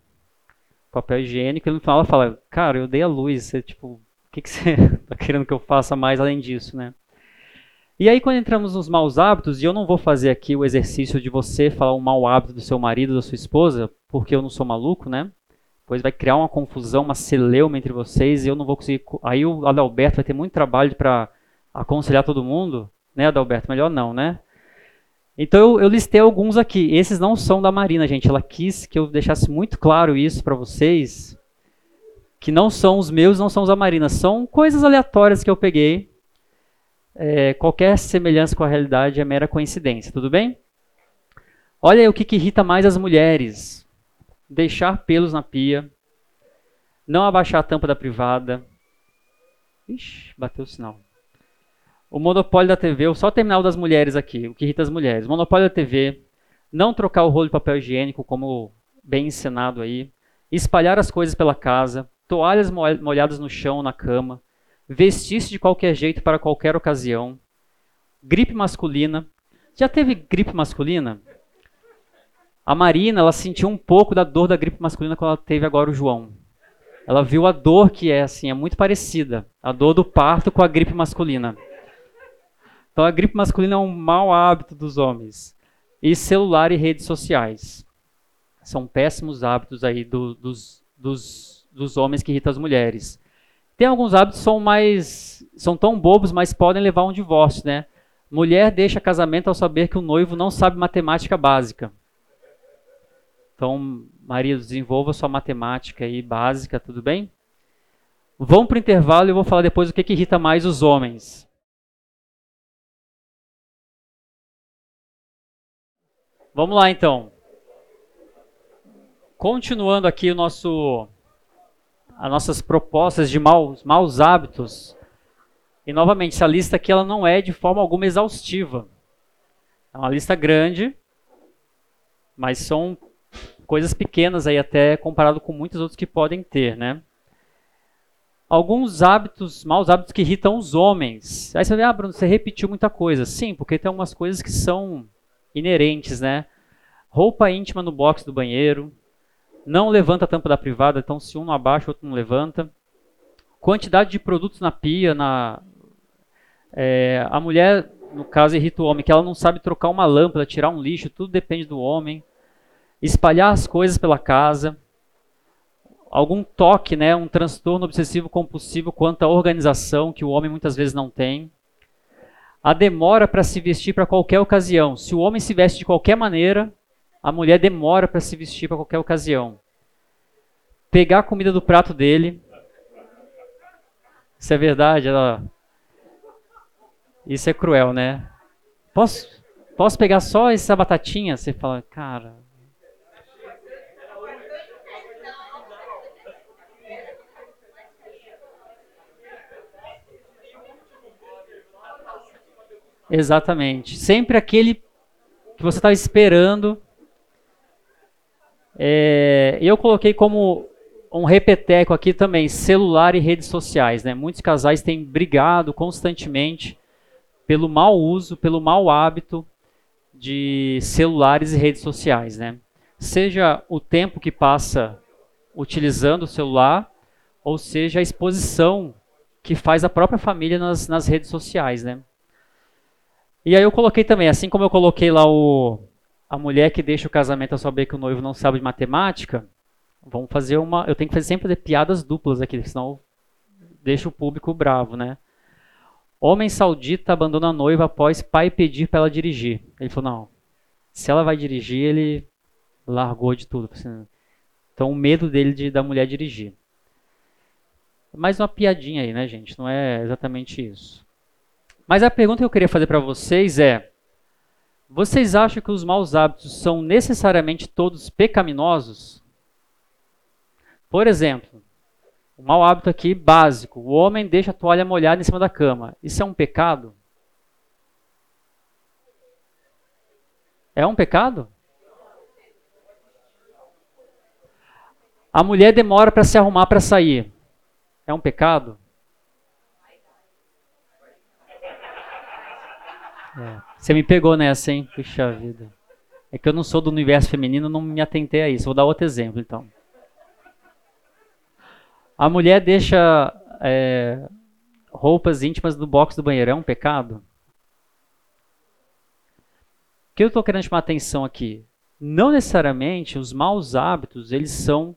papel higiênico e no final ela fala, cara, eu dei a luz, você, tipo, o que, que você está querendo que eu faça mais além disso, né? E aí quando entramos nos maus hábitos, e eu não vou fazer aqui o exercício de você falar um mau hábito do seu marido, da sua esposa, porque eu não sou maluco, né? Pois vai criar uma confusão, uma celeuma entre vocês e eu não vou conseguir. Aí o Adalberto vai ter muito trabalho para aconselhar todo mundo né, Adalberto? Melhor não, né? Então eu, eu, listei alguns aqui. Esses não são da Marina, gente. Ela quis que eu deixasse muito claro isso para vocês, que não são os meus, não são os da Marina. São coisas aleatórias que eu peguei. É, qualquer semelhança com a realidade é mera coincidência, tudo bem? Olha aí o que, que irrita mais as mulheres: deixar pelos na pia, não abaixar a tampa da privada. Ixi, bateu o sinal. O monopólio da TV, só o terminal das mulheres aqui, o que irrita as mulheres. O monopólio da TV, não trocar o rolo de papel higiênico, como bem ensinado aí. Espalhar as coisas pela casa, toalhas molhadas no chão, na cama. Vestir-se de qualquer jeito para qualquer ocasião. Gripe masculina. Já teve gripe masculina? A Marina, ela sentiu um pouco da dor da gripe masculina quando ela teve agora o João. Ela viu a dor que é, assim, é muito parecida. A dor do parto com a gripe masculina. Então a gripe masculina é um mau hábito dos homens. E celular e redes sociais. São péssimos hábitos aí do, dos, dos, dos homens que irritam as mulheres. Tem alguns hábitos que são mais. são tão bobos, mas podem levar a um divórcio, né? Mulher deixa casamento ao saber que o noivo não sabe matemática básica. Então, marido, desenvolva sua matemática aí básica, tudo bem? Vamos para o intervalo e eu vou falar depois o que, que irrita mais os homens. Vamos lá então. Continuando aqui o nosso, as nossas propostas de maus, maus hábitos. E novamente, essa lista aqui ela não é de forma alguma exaustiva. É uma lista grande, mas são coisas pequenas aí até comparado com muitos outros que podem ter, né? Alguns hábitos, maus hábitos que irritam os homens. Aí você vai, ah, Bruno, você repetiu muita coisa. Sim, porque tem algumas coisas que são inerentes, né? Roupa íntima no box do banheiro. Não levanta a tampa da privada, então se um não abaixa, o outro não levanta. Quantidade de produtos na pia, na é, a mulher, no caso, irrita o homem, que ela não sabe trocar uma lâmpada, tirar um lixo, tudo depende do homem. Espalhar as coisas pela casa. Algum toque, né, um transtorno obsessivo compulsivo quanto à organização, que o homem muitas vezes não tem a demora para se vestir para qualquer ocasião. Se o homem se veste de qualquer maneira, a mulher demora para se vestir para qualquer ocasião. Pegar a comida do prato dele. Isso é verdade? Ela... Isso é cruel, né? Posso, posso pegar só essa batatinha? Você fala, cara, Exatamente. Sempre aquele que você estava esperando. É, eu coloquei como um repeteco aqui também, celular e redes sociais. Né? Muitos casais têm brigado constantemente pelo mau uso, pelo mau hábito de celulares e redes sociais. Né? Seja o tempo que passa utilizando o celular, ou seja a exposição que faz a própria família nas, nas redes sociais. Né? E aí eu coloquei também, assim como eu coloquei lá o, a mulher que deixa o casamento a saber que o noivo não sabe de matemática, vamos fazer uma. Eu tenho que fazer, sempre fazer piadas duplas aqui, senão deixa o público bravo, né? Homem saudita abandona a noiva após pai pedir para ela dirigir. Ele falou: não, se ela vai dirigir, ele largou de tudo. Então, o medo dele de, da mulher dirigir. Mais uma piadinha aí, né, gente? Não é exatamente isso. Mas a pergunta que eu queria fazer para vocês é: vocês acham que os maus hábitos são necessariamente todos pecaminosos? Por exemplo, o mau hábito aqui básico: o homem deixa a toalha molhada em cima da cama. Isso é um pecado? É um pecado? A mulher demora para se arrumar para sair. É um pecado? É. Você me pegou nessa, hein? Puxa vida. É que eu não sou do universo feminino, não me atentei a isso. Vou dar outro exemplo, então. A mulher deixa é, roupas íntimas no box do banheiro. É um pecado? O que eu estou querendo chamar atenção aqui? Não necessariamente os maus hábitos eles são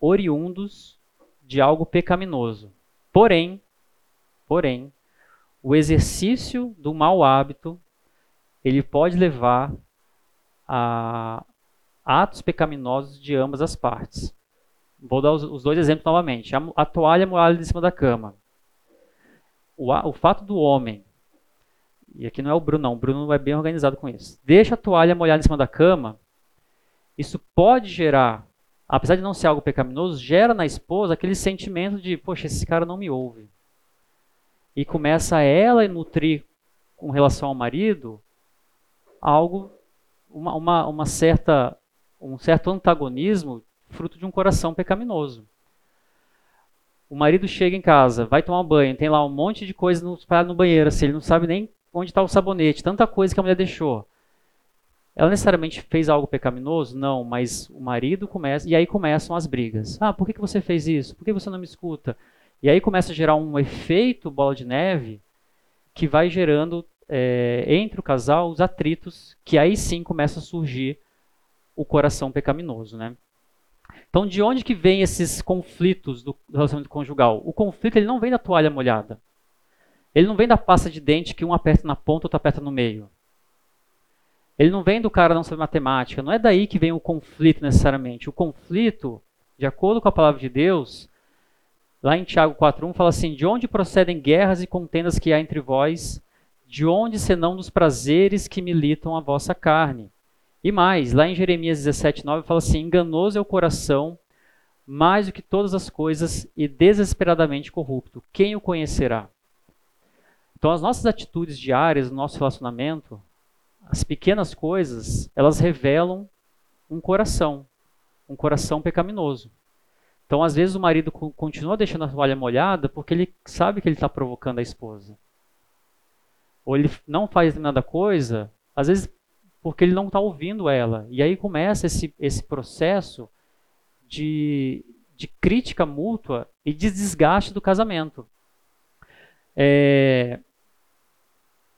oriundos de algo pecaminoso. Porém, porém, o exercício do mau hábito ele pode levar a atos pecaminosos de ambas as partes. Vou dar os, dois exemplos novamente. A, a toalha molhada em cima da cama. O, o fato do homem, e aqui não é o Bruno, não, o Bruno é bem organizado com isso. Deixa a toalha molhada em cima da cama, isso pode gerar, apesar de não ser algo pecaminoso, gera na esposa aquele sentimento de, poxa, esse cara não me ouve. E começa ela a nutrir com relação ao marido algo, uma, uma, uma certa, um certo antagonismo fruto de um coração pecaminoso. O marido chega em casa, vai tomar um banho, tem lá um monte de coisa no, no banheiro, assim, ele não sabe nem onde está o sabonete, tanta coisa que a mulher deixou. Ela necessariamente fez algo pecaminoso? Não, mas o marido começa, e aí começam as brigas. Ah, por que, que você fez isso? Por que você não me escuta? E aí começa a gerar um efeito bola de neve que vai gerando é, entre o casal os atritos, que aí sim começa a surgir o coração pecaminoso, né? Então, de onde que vem esses conflitos do relacionamento conjugal? O conflito ele não vem da toalha molhada. Ele não vem da pasta de dente que um aperta na ponta, outro aperta no meio. Ele não vem do cara não saber matemática. Não é daí que vem o conflito necessariamente. O conflito, de acordo com a palavra de Deus, lá em Tiago 4.1 fala assim, de onde procedem guerras e contendas que há entre vós, de onde senão dos prazeres que militam a vossa carne. E mais, lá em Jeremias 17:9 fala assim: enganoso é o coração mais do que todas as coisas e desesperadamente corrupto. Quem o conhecerá? Então, as nossas atitudes diárias, no nosso relacionamento, as pequenas coisas, elas revelam um coração, um coração pecaminoso. Então, às vezes, o marido continua deixando a toalha molhada porque ele sabe que ele está provocando a esposa. Ou ele não faz determinada coisa, às vezes porque ele não está ouvindo ela. E aí começa esse, esse processo de, de crítica mútua e de desgaste do casamento. É,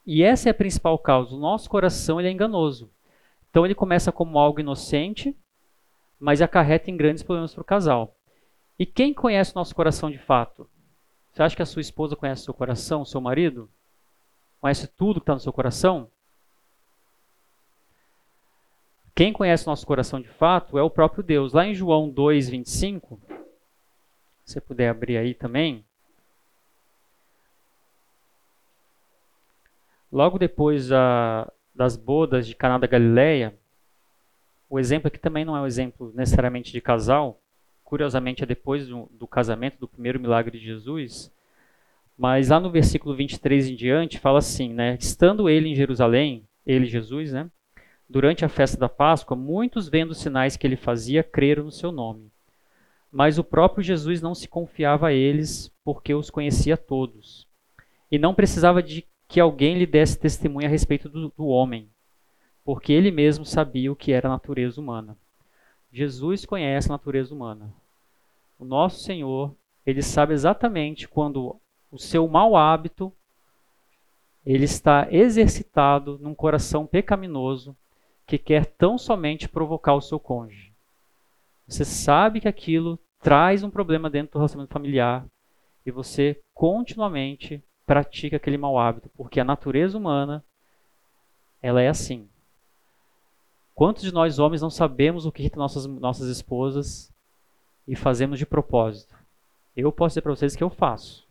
e essa é a principal causa. O nosso coração ele é enganoso. Então ele começa como algo inocente, mas acarreta em grandes problemas para o casal. E quem conhece o nosso coração de fato? Você acha que a sua esposa conhece o seu coração, o seu marido? Conhece tudo que está no seu coração? Quem conhece nosso coração de fato é o próprio Deus. Lá em João 2:25, se você puder abrir aí também. Logo depois das bodas de Caná da Galileia, o exemplo aqui também não é um exemplo necessariamente de casal, curiosamente é depois do, do casamento, do primeiro milagre de Jesus, mas lá no versículo 23 em diante fala assim, né? Estando ele em Jerusalém, ele Jesus, né? Durante a festa da Páscoa, muitos vendo os sinais que ele fazia creram no seu nome. Mas o próprio Jesus não se confiava a eles, porque os conhecia todos. E não precisava de que alguém lhe desse testemunho a respeito do, do homem, porque ele mesmo sabia o que era a natureza humana. Jesus conhece a natureza humana. O nosso Senhor, ele sabe exatamente quando o seu mau hábito ele está exercitado num coração pecaminoso que quer tão somente provocar o seu cônjuge. Você sabe que aquilo traz um problema dentro do relacionamento familiar e você continuamente pratica aquele mau hábito, porque a natureza humana ela é assim. Quantos de nós homens não sabemos o que irrita nossas nossas esposas e fazemos de propósito? Eu posso dizer para vocês que eu faço.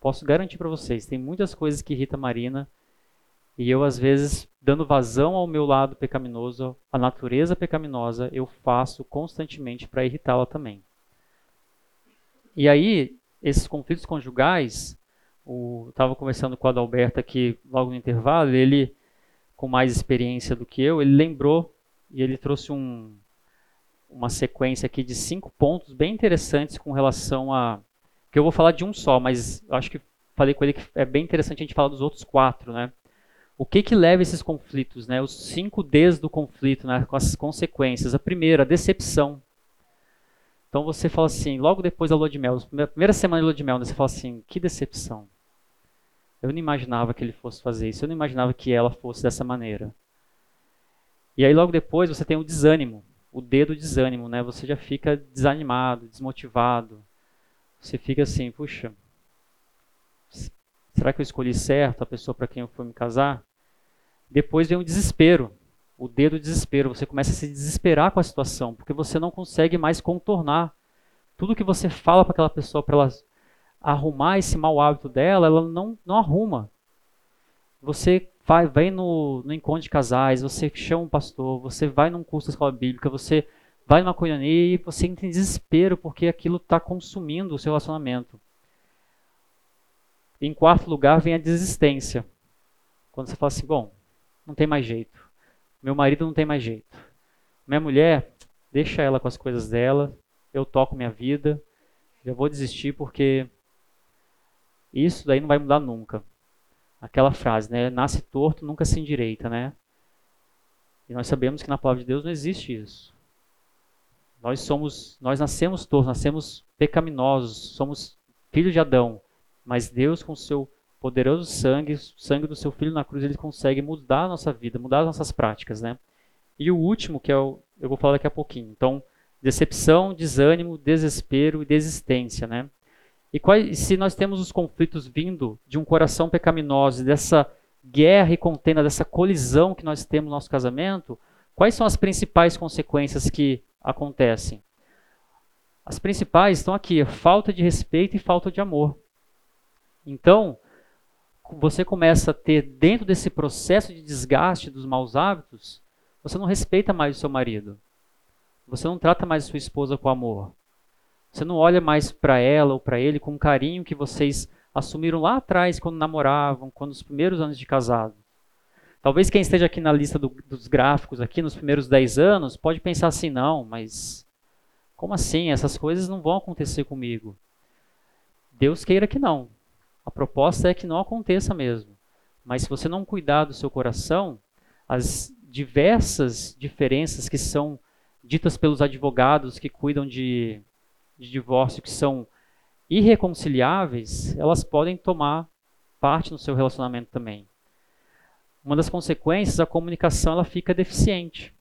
Posso garantir para vocês, tem muitas coisas que irritam a Marina e eu às vezes dando vazão ao meu lado pecaminoso, à natureza pecaminosa, eu faço constantemente para irritá-la também. E aí, esses conflitos conjugais, o estava conversando com o Adalberto aqui logo no intervalo, ele com mais experiência do que eu, ele lembrou e ele trouxe um, uma sequência aqui de cinco pontos bem interessantes com relação a que eu vou falar de um só, mas acho que falei com ele que é bem interessante a gente falar dos outros quatro, né? O que que leva esses conflitos, né? Os cinco Ds do conflito, né? Com as consequências. A primeira, a decepção. Então você fala assim, logo depois da lua de mel, na primeira semana de lua de mel, né, você fala assim, que decepção. Eu não imaginava que ele fosse fazer isso, eu não imaginava que ela fosse dessa maneira. E aí logo depois você tem o desânimo, o dedo desânimo, né? Você já fica desanimado, desmotivado. Você fica assim, puxa, será que eu escolhi certo a pessoa para quem eu fui me casar? Depois vem o desespero o dedo desespero, você começa a se desesperar com a situação, porque você não consegue mais contornar. Tudo que você fala para aquela pessoa para ela arrumar esse mau hábito dela, ela não, não arruma. Você vai, vai no, no encontro de casais, você chama um pastor, você vai num curso da escola bíblica, você vai numa coinonia e você entra em desespero porque aquilo está consumindo o seu relacionamento. Em quarto lugar vem a desistência. Quando você fala assim, bom, não tem mais jeito meu marido não tem mais jeito. Minha mulher, deixa ela com as coisas dela, eu toco minha vida, já vou desistir porque isso daí não vai mudar nunca. Aquela frase, né? Nasce torto, nunca se endireita, né? E nós sabemos que na palavra de Deus não existe isso. Nós somos, nós nascemos tortos, nascemos pecaminosos, somos filhos de Adão, mas Deus com seu poderoso sangue, o sangue do seu filho na cruz, ele consegue mudar a nossa vida, mudar as nossas práticas, né? E o último, que é o, eu vou falar daqui a pouquinho. Então, decepção, desânimo, desespero e desistência, né? E quais, se nós temos os conflitos vindo de um coração pecaminoso, dessa guerra e contenda, dessa colisão que nós temos no nosso casamento, quais são as principais consequências que acontecem? As principais estão aqui: falta de respeito e falta de amor. Então, você começa a ter dentro desse processo de desgaste dos maus hábitos, você não respeita mais o seu marido. Você não trata mais a sua esposa com amor. Você não olha mais para ela ou para ele com o carinho que vocês assumiram lá atrás quando namoravam, quando os primeiros anos de casado. Talvez quem esteja aqui na lista do, dos gráficos aqui nos primeiros 10 anos pode pensar assim, não, mas como assim? Essas coisas não vão acontecer comigo. Deus queira que não. A proposta é que não aconteça mesmo. Mas se você não cuidar do seu coração, as diversas diferenças que são ditas pelos advogados que cuidam de, de divórcio, que são irreconciliáveis, elas podem tomar parte no seu relacionamento também. Uma das consequências, a comunicação ela fica deficiente.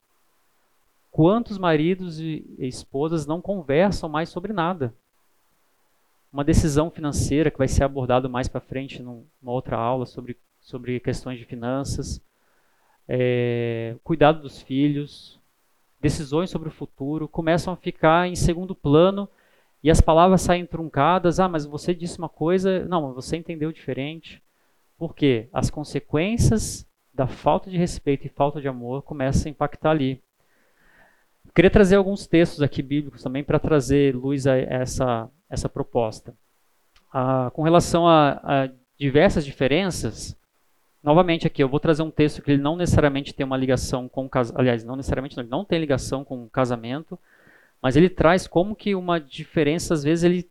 Quantos maridos e esposas não conversam mais sobre nada? uma decisão financeira que vai ser abordado mais para frente numa outra aula sobre, sobre questões de finanças, é, cuidado dos filhos, decisões sobre o futuro começam a ficar em segundo plano e as palavras saem truncadas. Ah, mas você disse uma coisa, não, você entendeu diferente. Por quê? As consequências da falta de respeito e falta de amor começam a impactar ali. queria trazer alguns textos aqui bíblicos também para trazer luz a essa essa proposta. Ah, com relação a, a, diversas diferenças, novamente aqui eu vou trazer um texto que ele não necessariamente tem uma ligação com aliás, não necessariamente não, ele não tem ligação com o casamento, mas ele traz como que uma diferença, às vezes ele,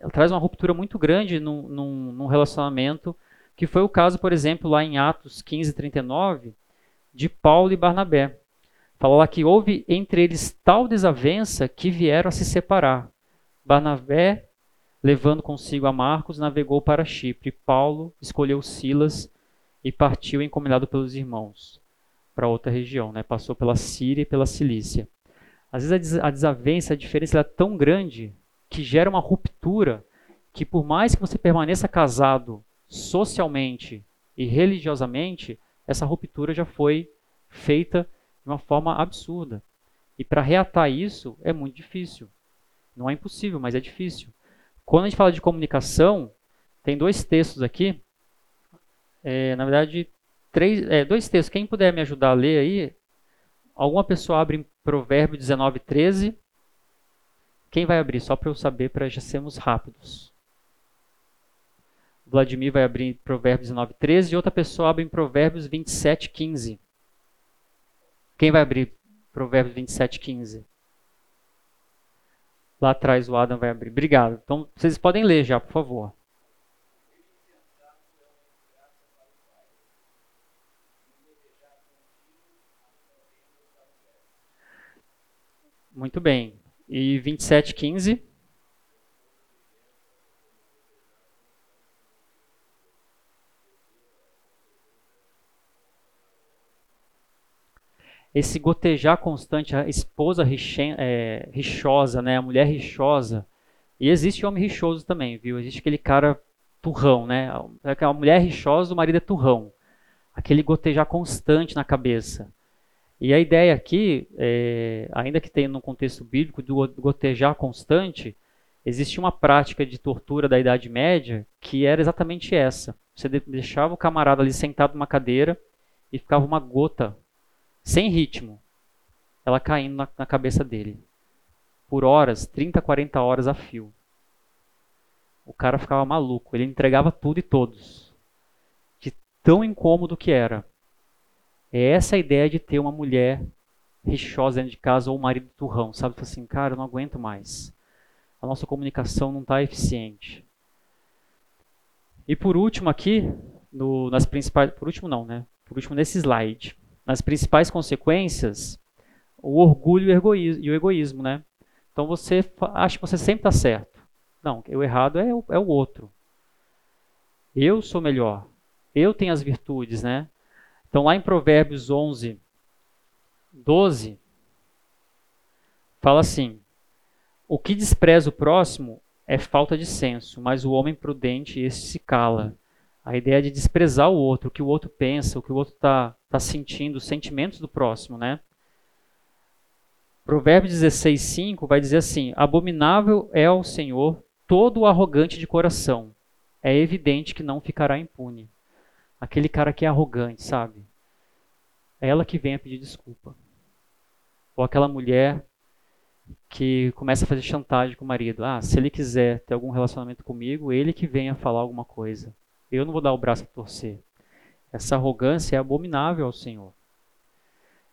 ele traz uma ruptura muito grande num, num, num relacionamento, que foi o caso, por exemplo, lá em Atos 15, 39, de Paulo e Barnabé. Fala lá que houve entre eles tal desavença que vieram a se separar. Barnabé, levando consigo a Marcos, navegou para Chipre. Paulo escolheu Silas e partiu encomendado pelos irmãos para outra região. Né? Passou pela Síria e pela Cilícia. Às vezes a desavença, a diferença é tão grande que gera uma ruptura que por mais que você permaneça casado socialmente e religiosamente, essa ruptura já foi feita de uma forma absurda. E para reatar isso é muito difícil. Não é impossível, mas é difícil. Quando a gente fala de comunicação, tem dois textos aqui. É, na verdade, três, é, dois textos. Quem puder me ajudar a ler aí, alguma pessoa abre em Provérbio 19, 13. Quem vai abrir? Só para eu saber, para já sermos rápidos. Vladimir vai abrir em Provérbios 19, 13 e outra pessoa abre em Provérbios 27, 15. Quem vai abrir Provérbios 27, 15? Lá atrás o Adam vai abrir. Obrigado. Então vocês podem ler já, por favor. Muito bem. E 27, 15? esse gotejar constante, a esposa richen, é, rixosa, né, a mulher rixosa. E existe homem rixoso também, viu? Existe aquele cara turrão, né? A mulher rixosa, o marido é turrão. Aquele gotejar constante na cabeça. E a ideia aqui, é, ainda que tenha no contexto bíblico do gotejar constante, existia uma prática de tortura da Idade Média que era exatamente essa. Você deixava o camarada ali sentado numa cadeira e ficava uma gota sem ritmo, ela caindo na, na cabeça dele. Por horas, 30, 40 horas a fio. O cara ficava maluco, ele entregava tudo e todos. De tão incômodo que era. É essa a ideia de ter uma mulher rixosa dentro de casa ou um marido turrão, sabe? Assim, cara, eu não aguento mais. A nossa comunicação não está eficiente. E por último aqui, no, nas principais, por último não, né? Por último nesse slide, nas principais consequências, o orgulho e o egoísmo, né? Então você acha que você sempre está certo. Não, o errado é o, é o outro. Eu sou melhor. Eu tenho as virtudes, né? Então lá em Provérbios 11, 12, fala assim: O que despreza o próximo é falta de senso, mas o homem prudente este se cala. A ideia de desprezar o outro, o que o outro pensa, o que o outro está tá sentindo, os sentimentos do próximo, né? Provérbios 16, 5 vai dizer assim: Abominável é ao Senhor todo o arrogante de coração. É evidente que não ficará impune. Aquele cara que é arrogante, sabe? É ela que vem a pedir desculpa. Ou aquela mulher que começa a fazer chantagem com o marido. Ah, se ele quiser ter algum relacionamento comigo, ele que venha falar alguma coisa. Eu não vou dar o braço a torcer. Essa arrogância é abominável ao Senhor.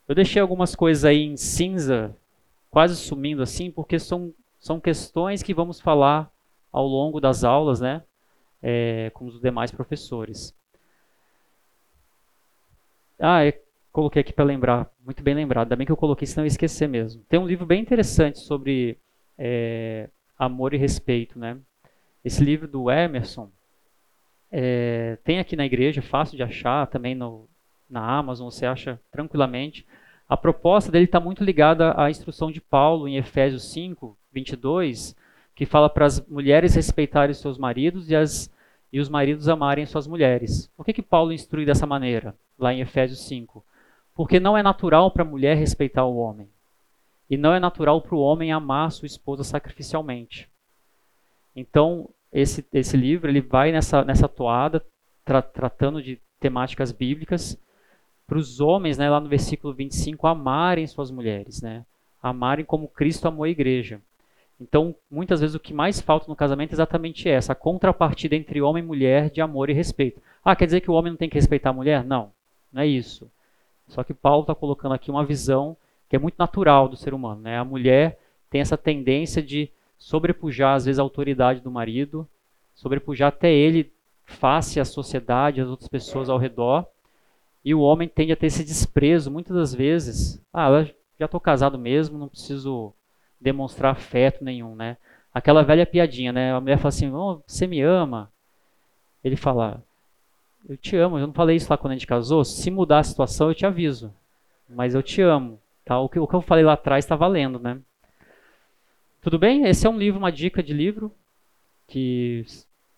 Eu deixei algumas coisas aí em cinza, quase sumindo assim, porque são, são questões que vamos falar ao longo das aulas, né? É, com os demais professores. Ah, eu coloquei aqui para lembrar, muito bem lembrado, ainda bem que eu coloquei, senão eu esquecer mesmo. Tem um livro bem interessante sobre é, amor e respeito, né? Esse livro do Emerson, é, tem aqui na igreja, fácil de achar, também no, na Amazon você acha tranquilamente. A proposta dele está muito ligada à instrução de Paulo em Efésios 5, 22, que fala para as mulheres respeitarem seus maridos e, as, e os maridos amarem suas mulheres. Por que, que Paulo instrui dessa maneira, lá em Efésios 5? Porque não é natural para a mulher respeitar o homem. E não é natural para o homem amar sua esposa sacrificialmente. Então, esse, esse livro ele vai nessa, nessa toada, tra, tratando de temáticas bíblicas, para os homens, né, lá no versículo 25, amarem suas mulheres, né? amarem como Cristo amou a igreja. Então, muitas vezes o que mais falta no casamento é exatamente essa, a contrapartida entre homem e mulher de amor e respeito. Ah, quer dizer que o homem não tem que respeitar a mulher? Não, não é isso. Só que Paulo está colocando aqui uma visão que é muito natural do ser humano. Né? A mulher tem essa tendência de sobrepujar às vezes a autoridade do marido, sobrepujar até ele face à sociedade, às outras pessoas ao redor. E o homem tende a ter esse desprezo muitas das vezes. Ah, já estou casado mesmo, não preciso demonstrar afeto nenhum, né? Aquela velha piadinha, né? A mulher fala assim: oh, "Você me ama?" Ele fala: "Eu te amo". Eu não falei isso lá quando a gente casou. Se mudar a situação, eu te aviso. Mas eu te amo, tá? O que, o que eu falei lá atrás está valendo, né? Tudo bem? Esse é um livro, uma dica de livro. que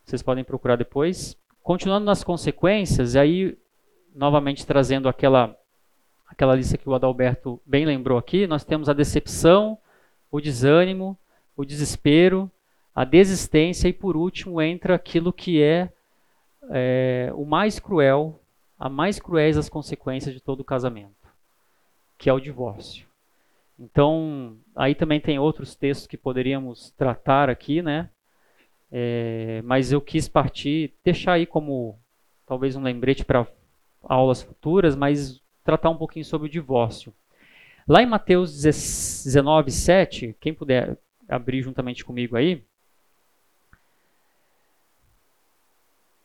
vocês podem procurar depois. Continuando nas consequências, e aí novamente trazendo aquela aquela lista que o Adalberto bem lembrou aqui, nós temos a decepção, o desânimo, o desespero, a desistência e por último entra aquilo que é, é o mais cruel, a mais cruéis das consequências de todo casamento, que é o divórcio. Então, aí também tem outros textos que poderíamos tratar aqui, né? É, mas eu quis partir, deixar aí como talvez um lembrete para aulas futuras, mas tratar um pouquinho sobre o divórcio. Lá em Mateus 19, 7, quem puder abrir juntamente comigo aí.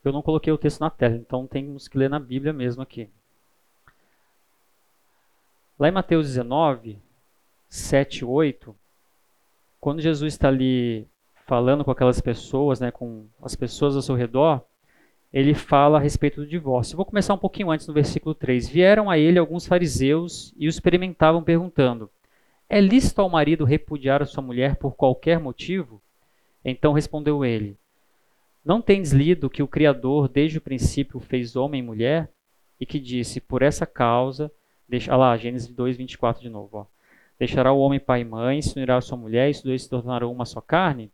Eu não coloquei o texto na tela, então temos que ler na Bíblia mesmo aqui. Lá em Mateus 19, 7 8, quando Jesus está ali falando com aquelas pessoas, né, com as pessoas ao seu redor, ele fala a respeito do divórcio. vou começar um pouquinho antes, no versículo 3. Vieram a ele alguns fariseus e o experimentavam, perguntando: É lícito ao marido repudiar a sua mulher por qualquer motivo? Então respondeu ele: Não tendes lido que o Criador desde o princípio fez homem e mulher? E que disse: Por essa causa. Deixa, ah lá, Gênesis 2, 24 de novo. Ó. Deixará o homem pai e mãe, se unirá a sua mulher, e os dois se tornarão uma só carne?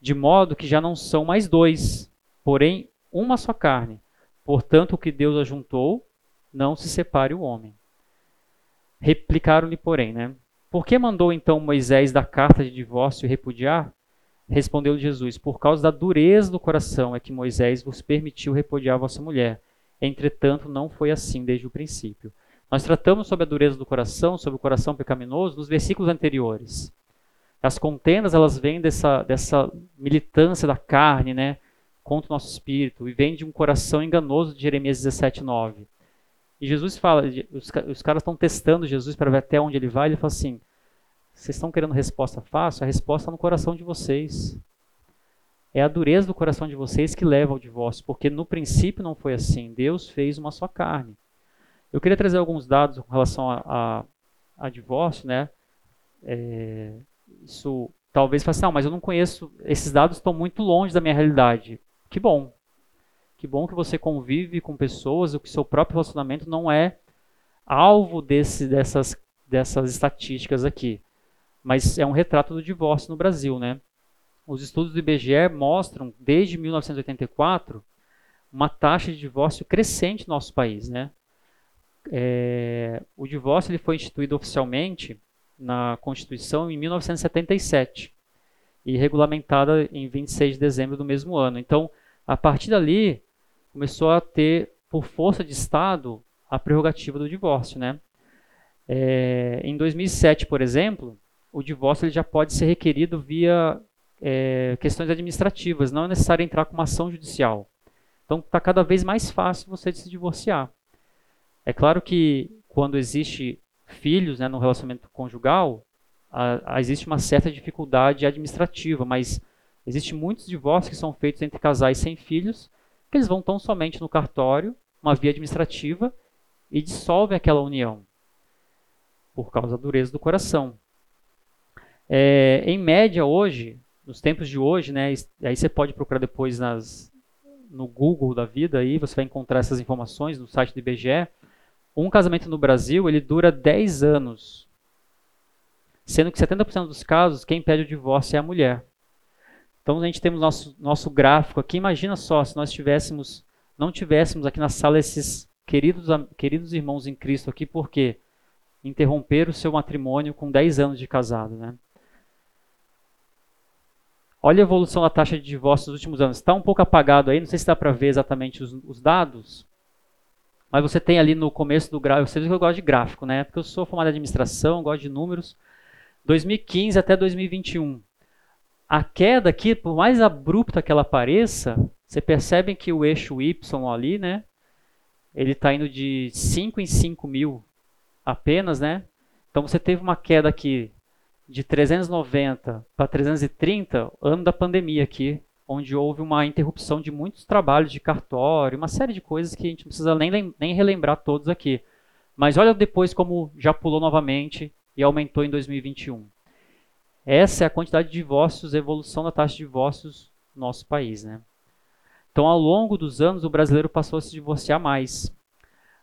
De modo que já não são mais dois, porém uma só carne. Portanto, o que Deus ajuntou, não se separe o homem. Replicaram-lhe, porém, né? Por que mandou então Moisés dar carta de divórcio e repudiar? Respondeu Jesus: Por causa da dureza do coração é que Moisés vos permitiu repudiar vossa mulher. Entretanto, não foi assim desde o princípio. Nós tratamos sobre a dureza do coração, sobre o coração pecaminoso, nos versículos anteriores. As contendas, elas vêm dessa, dessa militância da carne, né? contra o nosso espírito e vem de um coração enganoso de Jeremias 17, 9. E Jesus fala, os, os caras estão testando Jesus para ver até onde ele vai, ele fala assim, vocês estão querendo resposta fácil? A resposta está no coração de vocês. É a dureza do coração de vocês que leva ao divórcio, porque no princípio não foi assim. Deus fez uma só carne. Eu queria trazer alguns dados com relação a, a, a divórcio, né? É, isso talvez faça, não, mas eu não conheço, esses dados estão muito longe da minha realidade. Que bom. Que bom que você convive com pessoas, o que seu próprio relacionamento não é alvo desse, dessas, dessas estatísticas aqui. Mas é um retrato do divórcio no Brasil, né? Os estudos do IBGE mostram, desde 1984, uma taxa de divórcio crescente no nosso país, né? É, o divórcio ele foi instituído oficialmente na Constituição em 1977 e regulamentada em 26 de dezembro do mesmo ano. Então, a partir dali, começou a ter, por força de Estado, a prerrogativa do divórcio. Né? É, em 2007, por exemplo, o divórcio ele já pode ser requerido via é, questões administrativas, não é necessário entrar com uma ação judicial. Então está cada vez mais fácil você se divorciar. É claro que quando existe filhos né, no relacionamento conjugal, a, a, existe uma certa dificuldade administrativa, mas Existem muitos divórcios que são feitos entre casais sem filhos, que eles vão tão somente no cartório, uma via administrativa, e dissolvem aquela união, por causa da dureza do coração. É, em média, hoje, nos tempos de hoje, né, aí você pode procurar depois nas, no Google da vida, aí você vai encontrar essas informações no site do IBGE. Um casamento no Brasil ele dura 10 anos, sendo que 70% dos casos, quem pede o divórcio é a mulher. Então a gente temos nosso nosso gráfico aqui. Imagina só se nós tivéssemos não tivéssemos aqui na sala esses queridos queridos irmãos em Cristo aqui, porque interromperam o seu matrimônio com 10 anos de casado, né? Olha a evolução da taxa de divórcio nos últimos anos. Está um pouco apagado aí, não sei se dá para ver exatamente os, os, dados, mas você tem ali no começo do gráfico, você viu que eu gosto de gráfico, né? Porque eu sou formado em administração, gosto de números. 2015 até 2021 a queda aqui, por mais abrupta que ela pareça, você percebe que o eixo Y ali, né? Ele está indo de 5 em 5 mil apenas, né? Então você teve uma queda aqui de 390 para 330, ano da pandemia aqui, onde houve uma interrupção de muitos trabalhos de cartório, uma série de coisas que a gente não precisa nem, nem relembrar todos aqui. Mas olha depois como já pulou novamente e aumentou em 2021. Essa é a quantidade de divórcios, evolução da taxa de divórcios no nosso país. Né? Então, ao longo dos anos, o brasileiro passou a se divorciar mais.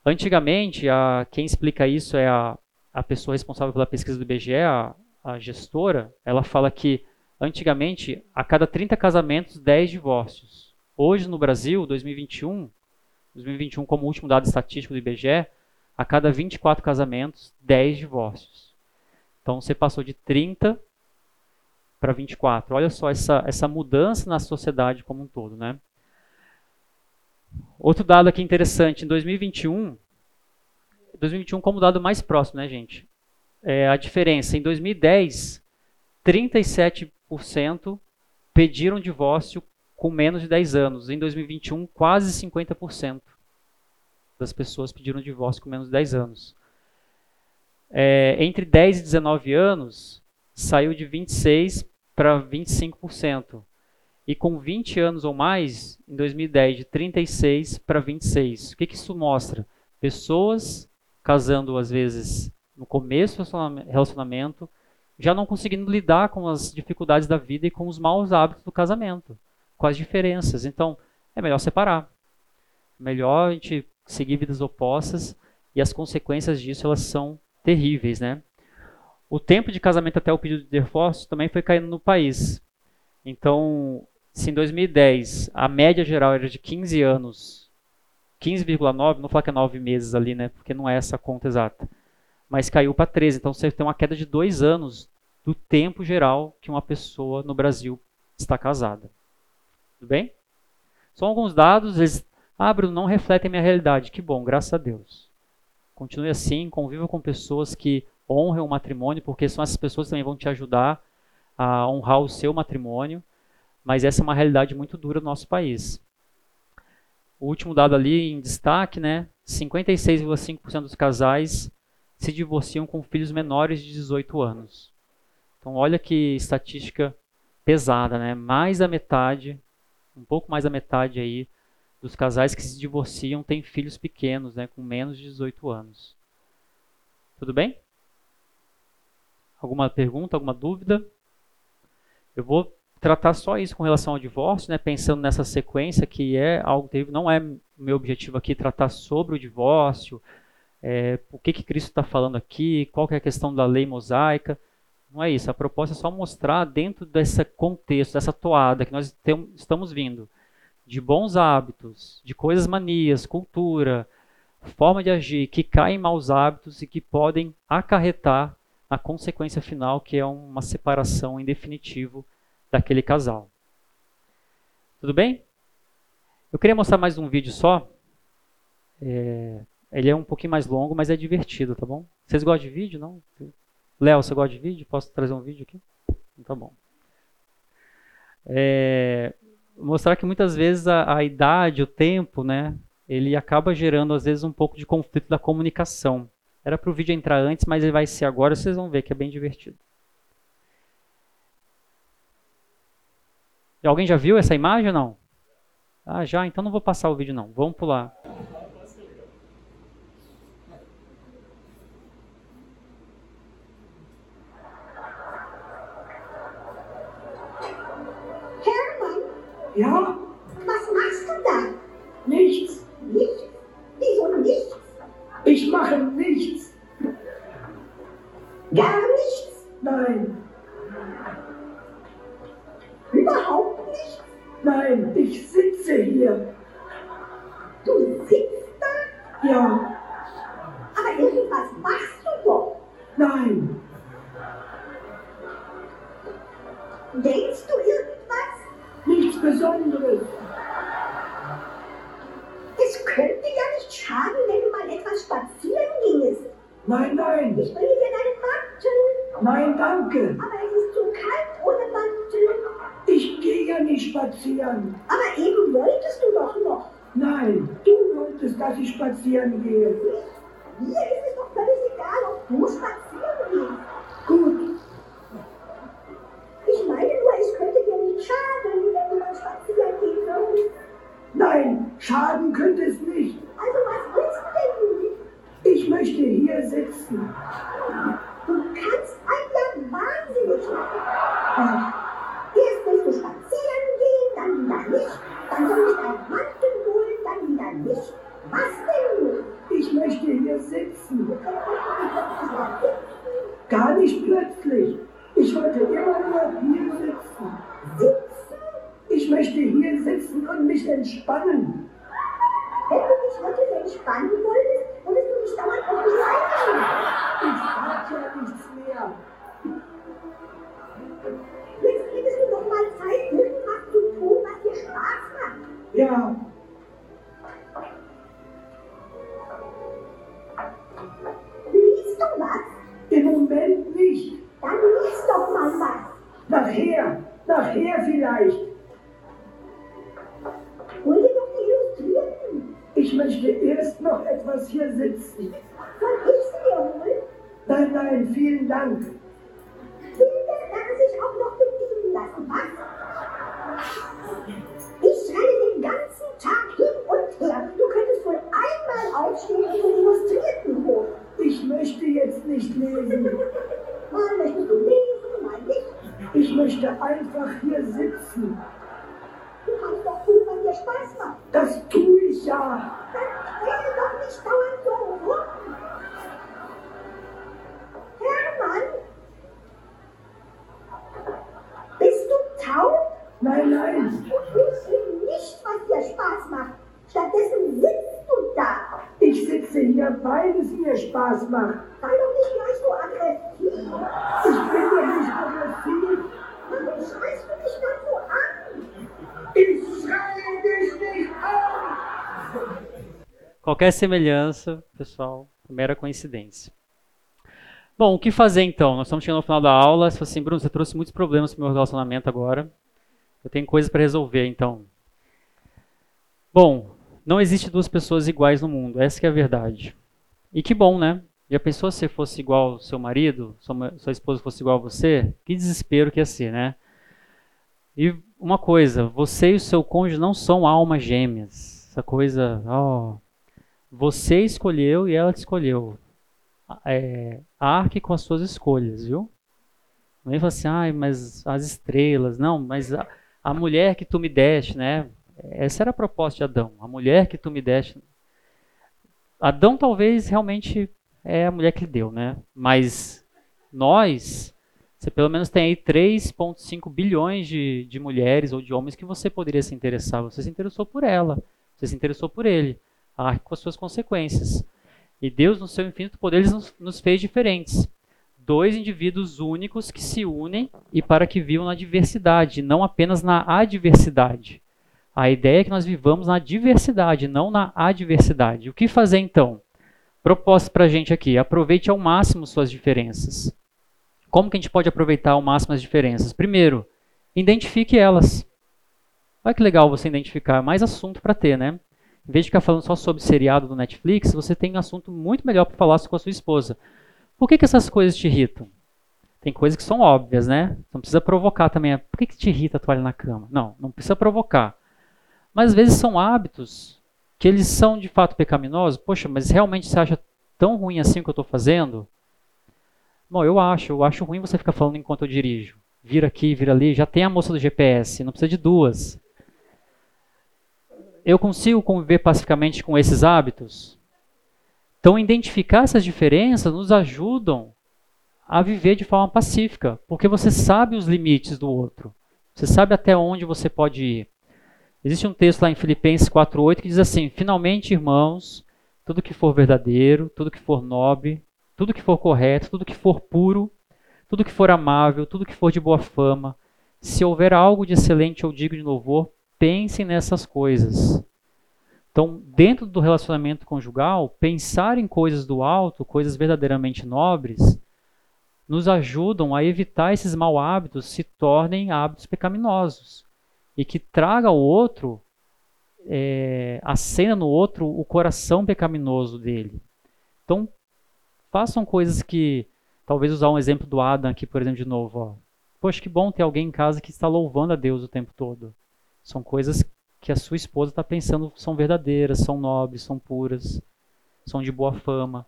Antigamente, a, quem explica isso é a, a pessoa responsável pela pesquisa do IBGE, a, a gestora. Ela fala que, antigamente, a cada 30 casamentos, 10 divórcios. Hoje, no Brasil, 2021, 2021 como último dado estatístico do IBGE, a cada 24 casamentos, 10 divórcios. Então, você passou de 30 para 24. Olha só essa, essa mudança na sociedade como um todo, né? Outro dado aqui interessante, em 2021, 2021 como dado mais próximo, né, gente? É a diferença. Em 2010, 37% pediram divórcio com menos de 10 anos. Em 2021, quase 50% das pessoas pediram divórcio com menos de 10 anos. É, entre 10 e 19 anos, saiu de 26% para 25%. E com 20 anos ou mais, em 2010, de 36 para 26. O que, que isso mostra? Pessoas casando, às vezes, no começo do relacionamento, já não conseguindo lidar com as dificuldades da vida e com os maus hábitos do casamento, com as diferenças. Então, é melhor separar. Melhor a gente seguir vidas opostas e as consequências disso elas são terríveis, né? O tempo de casamento até o pedido de divórcio também foi caindo no país. Então, se em 2010 a média geral era de 15 anos, 15,9, não falar que é 9 meses ali, né? Porque não é essa conta exata. Mas caiu para 13. Então você tem uma queda de dois anos do tempo geral que uma pessoa no Brasil está casada. Tudo bem? São alguns dados, eles ah, Bruno, não refletem minha realidade. Que bom, graças a Deus. Continue assim, conviva com pessoas que honrem o matrimônio, porque são essas pessoas que também vão te ajudar a honrar o seu matrimônio mas essa é uma realidade muito dura no nosso país. O último dado ali em destaque, né? 56,5% dos casais se divorciam com filhos menores de 18 anos. Então, olha que estatística pesada, né? Mais da metade, um pouco mais da metade aí dos casais que se divorciam têm filhos pequenos, né? Com menos de 18 anos. Tudo bem? Alguma pergunta, alguma dúvida? Eu vou tratar só isso com relação ao divórcio, né, pensando nessa sequência que é algo que não é meu objetivo aqui tratar sobre o divórcio, é, o que, que Cristo está falando aqui, qual é a questão da lei mosaica. Não é isso. A proposta é só mostrar dentro desse contexto, dessa toada que nós tem, estamos vindo, de bons hábitos, de coisas manias, cultura, forma de agir, que caem em maus hábitos e que podem acarretar a consequência final, que é uma separação em definitivo daquele casal. Tudo bem? Eu queria mostrar mais um vídeo só. É, ele é um pouquinho mais longo, mas é divertido, tá bom? Vocês gostam de vídeo, não? Léo, você gosta de vídeo? Posso trazer um vídeo aqui? Então, tá bom. É, mostrar que muitas vezes a, a idade, o tempo, né, ele acaba gerando às vezes um pouco de conflito da comunicação. Era para o vídeo entrar antes, mas ele vai ser agora, vocês vão ver que é bem divertido. Alguém já viu essa imagem ou não? Ah, já? Então não vou passar o vídeo não. Vamos pular. Ja? Was machst du da? Nichts. Nichts? Wieso nichts? Ich mache nichts. Gar nichts? Nein. Überhaupt nicht? Nein, ich sitze hier. Du sitzt da? Ja. Aber irgendwas machst du doch. Nein. Denkst du irgendwas? Nichts Besonderes. Es könnte ja nicht schaden, wenn du mal etwas spazieren gingest. Nein, nein. Ich bringe dir deinen Mantel. Nein, danke. Aber es ist zu kalt ohne Mantel. Ich gehe ja nicht spazieren. Aber eben wolltest du doch noch. Nein, du wolltest, dass ich spazieren gehe. Mir ist es doch völlig egal, ob du spazieren gehst. Gut. Ich meine nur, es könnte dir nicht schaden, wenn du mal spazieren gehen würdest. Nein, schaden könnte es nicht. Also was willst du denn? Ich möchte hier sitzen. Du kannst einen ja wahnsinnig machen. Erst Qualquer semelhança, pessoal, mera coincidência. Bom, o que fazer então? Nós estamos chegando ao final da aula. Você assim, Bruno, você trouxe muitos problemas para o meu relacionamento agora. Eu tenho coisas para resolver, então. Bom, não existe duas pessoas iguais no mundo. Essa é a verdade. E que bom, né? Já pensou se fosse igual ao seu marido, sua, sua esposa fosse igual a você? Que desespero que ia ser, né? E uma coisa, você e o seu cônjuge não são almas gêmeas. Essa coisa, ó, você escolheu e ela te escolheu. É, arque com as suas escolhas, viu? Não vem falar assim, ai, mas as estrelas, não, mas a, a mulher que tu me deste, né? Essa era a proposta de Adão. A mulher que tu me deste. Adão talvez realmente é a mulher que lhe deu, né? Mas nós, você pelo menos tem aí 3,5 bilhões de, de mulheres ou de homens que você poderia se interessar. Você se interessou por ela, você se interessou por ele. Arque com as suas consequências. E Deus, no seu infinito poder, nos, nos fez diferentes. Dois indivíduos únicos que se unem e para que vivam na diversidade, não apenas na adversidade. A ideia é que nós vivamos na diversidade, não na adversidade. O que fazer então? Proposta para a gente aqui: aproveite ao máximo suas diferenças. Como que a gente pode aproveitar ao máximo as diferenças? Primeiro, identifique elas. Olha que legal você identificar, mais assunto para ter, né? Em vez de ficar falando só sobre seriado do Netflix, você tem um assunto muito melhor para falar com a sua esposa. Por que, que essas coisas te irritam? Tem coisas que são óbvias, né? Não precisa provocar também. Por que, que te irrita a toalha na cama? Não, não precisa provocar. Mas às vezes são hábitos que eles são de fato pecaminosos. Poxa, mas realmente você acha tão ruim assim o que eu estou fazendo? Bom, eu acho. Eu acho ruim você ficar falando enquanto eu dirijo. Vira aqui, vira ali. Já tem a moça do GPS, não precisa de duas. Eu consigo conviver pacificamente com esses hábitos? Então, identificar essas diferenças nos ajudam a viver de forma pacífica, porque você sabe os limites do outro. Você sabe até onde você pode ir. Existe um texto lá em Filipenses 4:8 que diz assim: "Finalmente, irmãos, tudo que for verdadeiro, tudo que for nobre, tudo que for correto, tudo que for puro, tudo que for amável, tudo que for de boa fama, se houver algo de excelente ou digno de louvor, pensem nessas coisas." Então, dentro do relacionamento conjugal, pensar em coisas do alto, coisas verdadeiramente nobres, nos ajudam a evitar esses mau hábitos se tornem hábitos pecaminosos e que traga ao outro, é, no outro o coração pecaminoso dele. Então, façam coisas que, talvez usar um exemplo do Adam aqui, por exemplo, de novo. Ó. Poxa, que bom ter alguém em casa que está louvando a Deus o tempo todo. São coisas que a sua esposa está pensando são verdadeiras, são nobres, são puras, são de boa fama.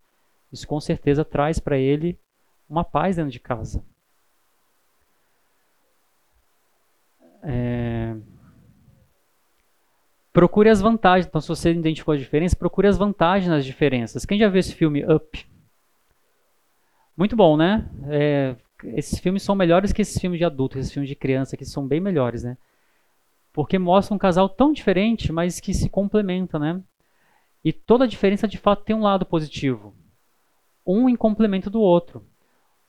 Isso com certeza traz para ele uma paz dentro de casa. É... procure as vantagens. Então, se você identificou a diferença, procure as vantagens nas diferenças. Quem já viu esse filme Up? Muito bom, né? É, esses filmes são melhores que esses filmes de adulto, esses filmes de criança, que são bem melhores, né? Porque mostra um casal tão diferente, mas que se complementa, né? E toda a diferença de fato tem um lado positivo. Um em complemento do outro.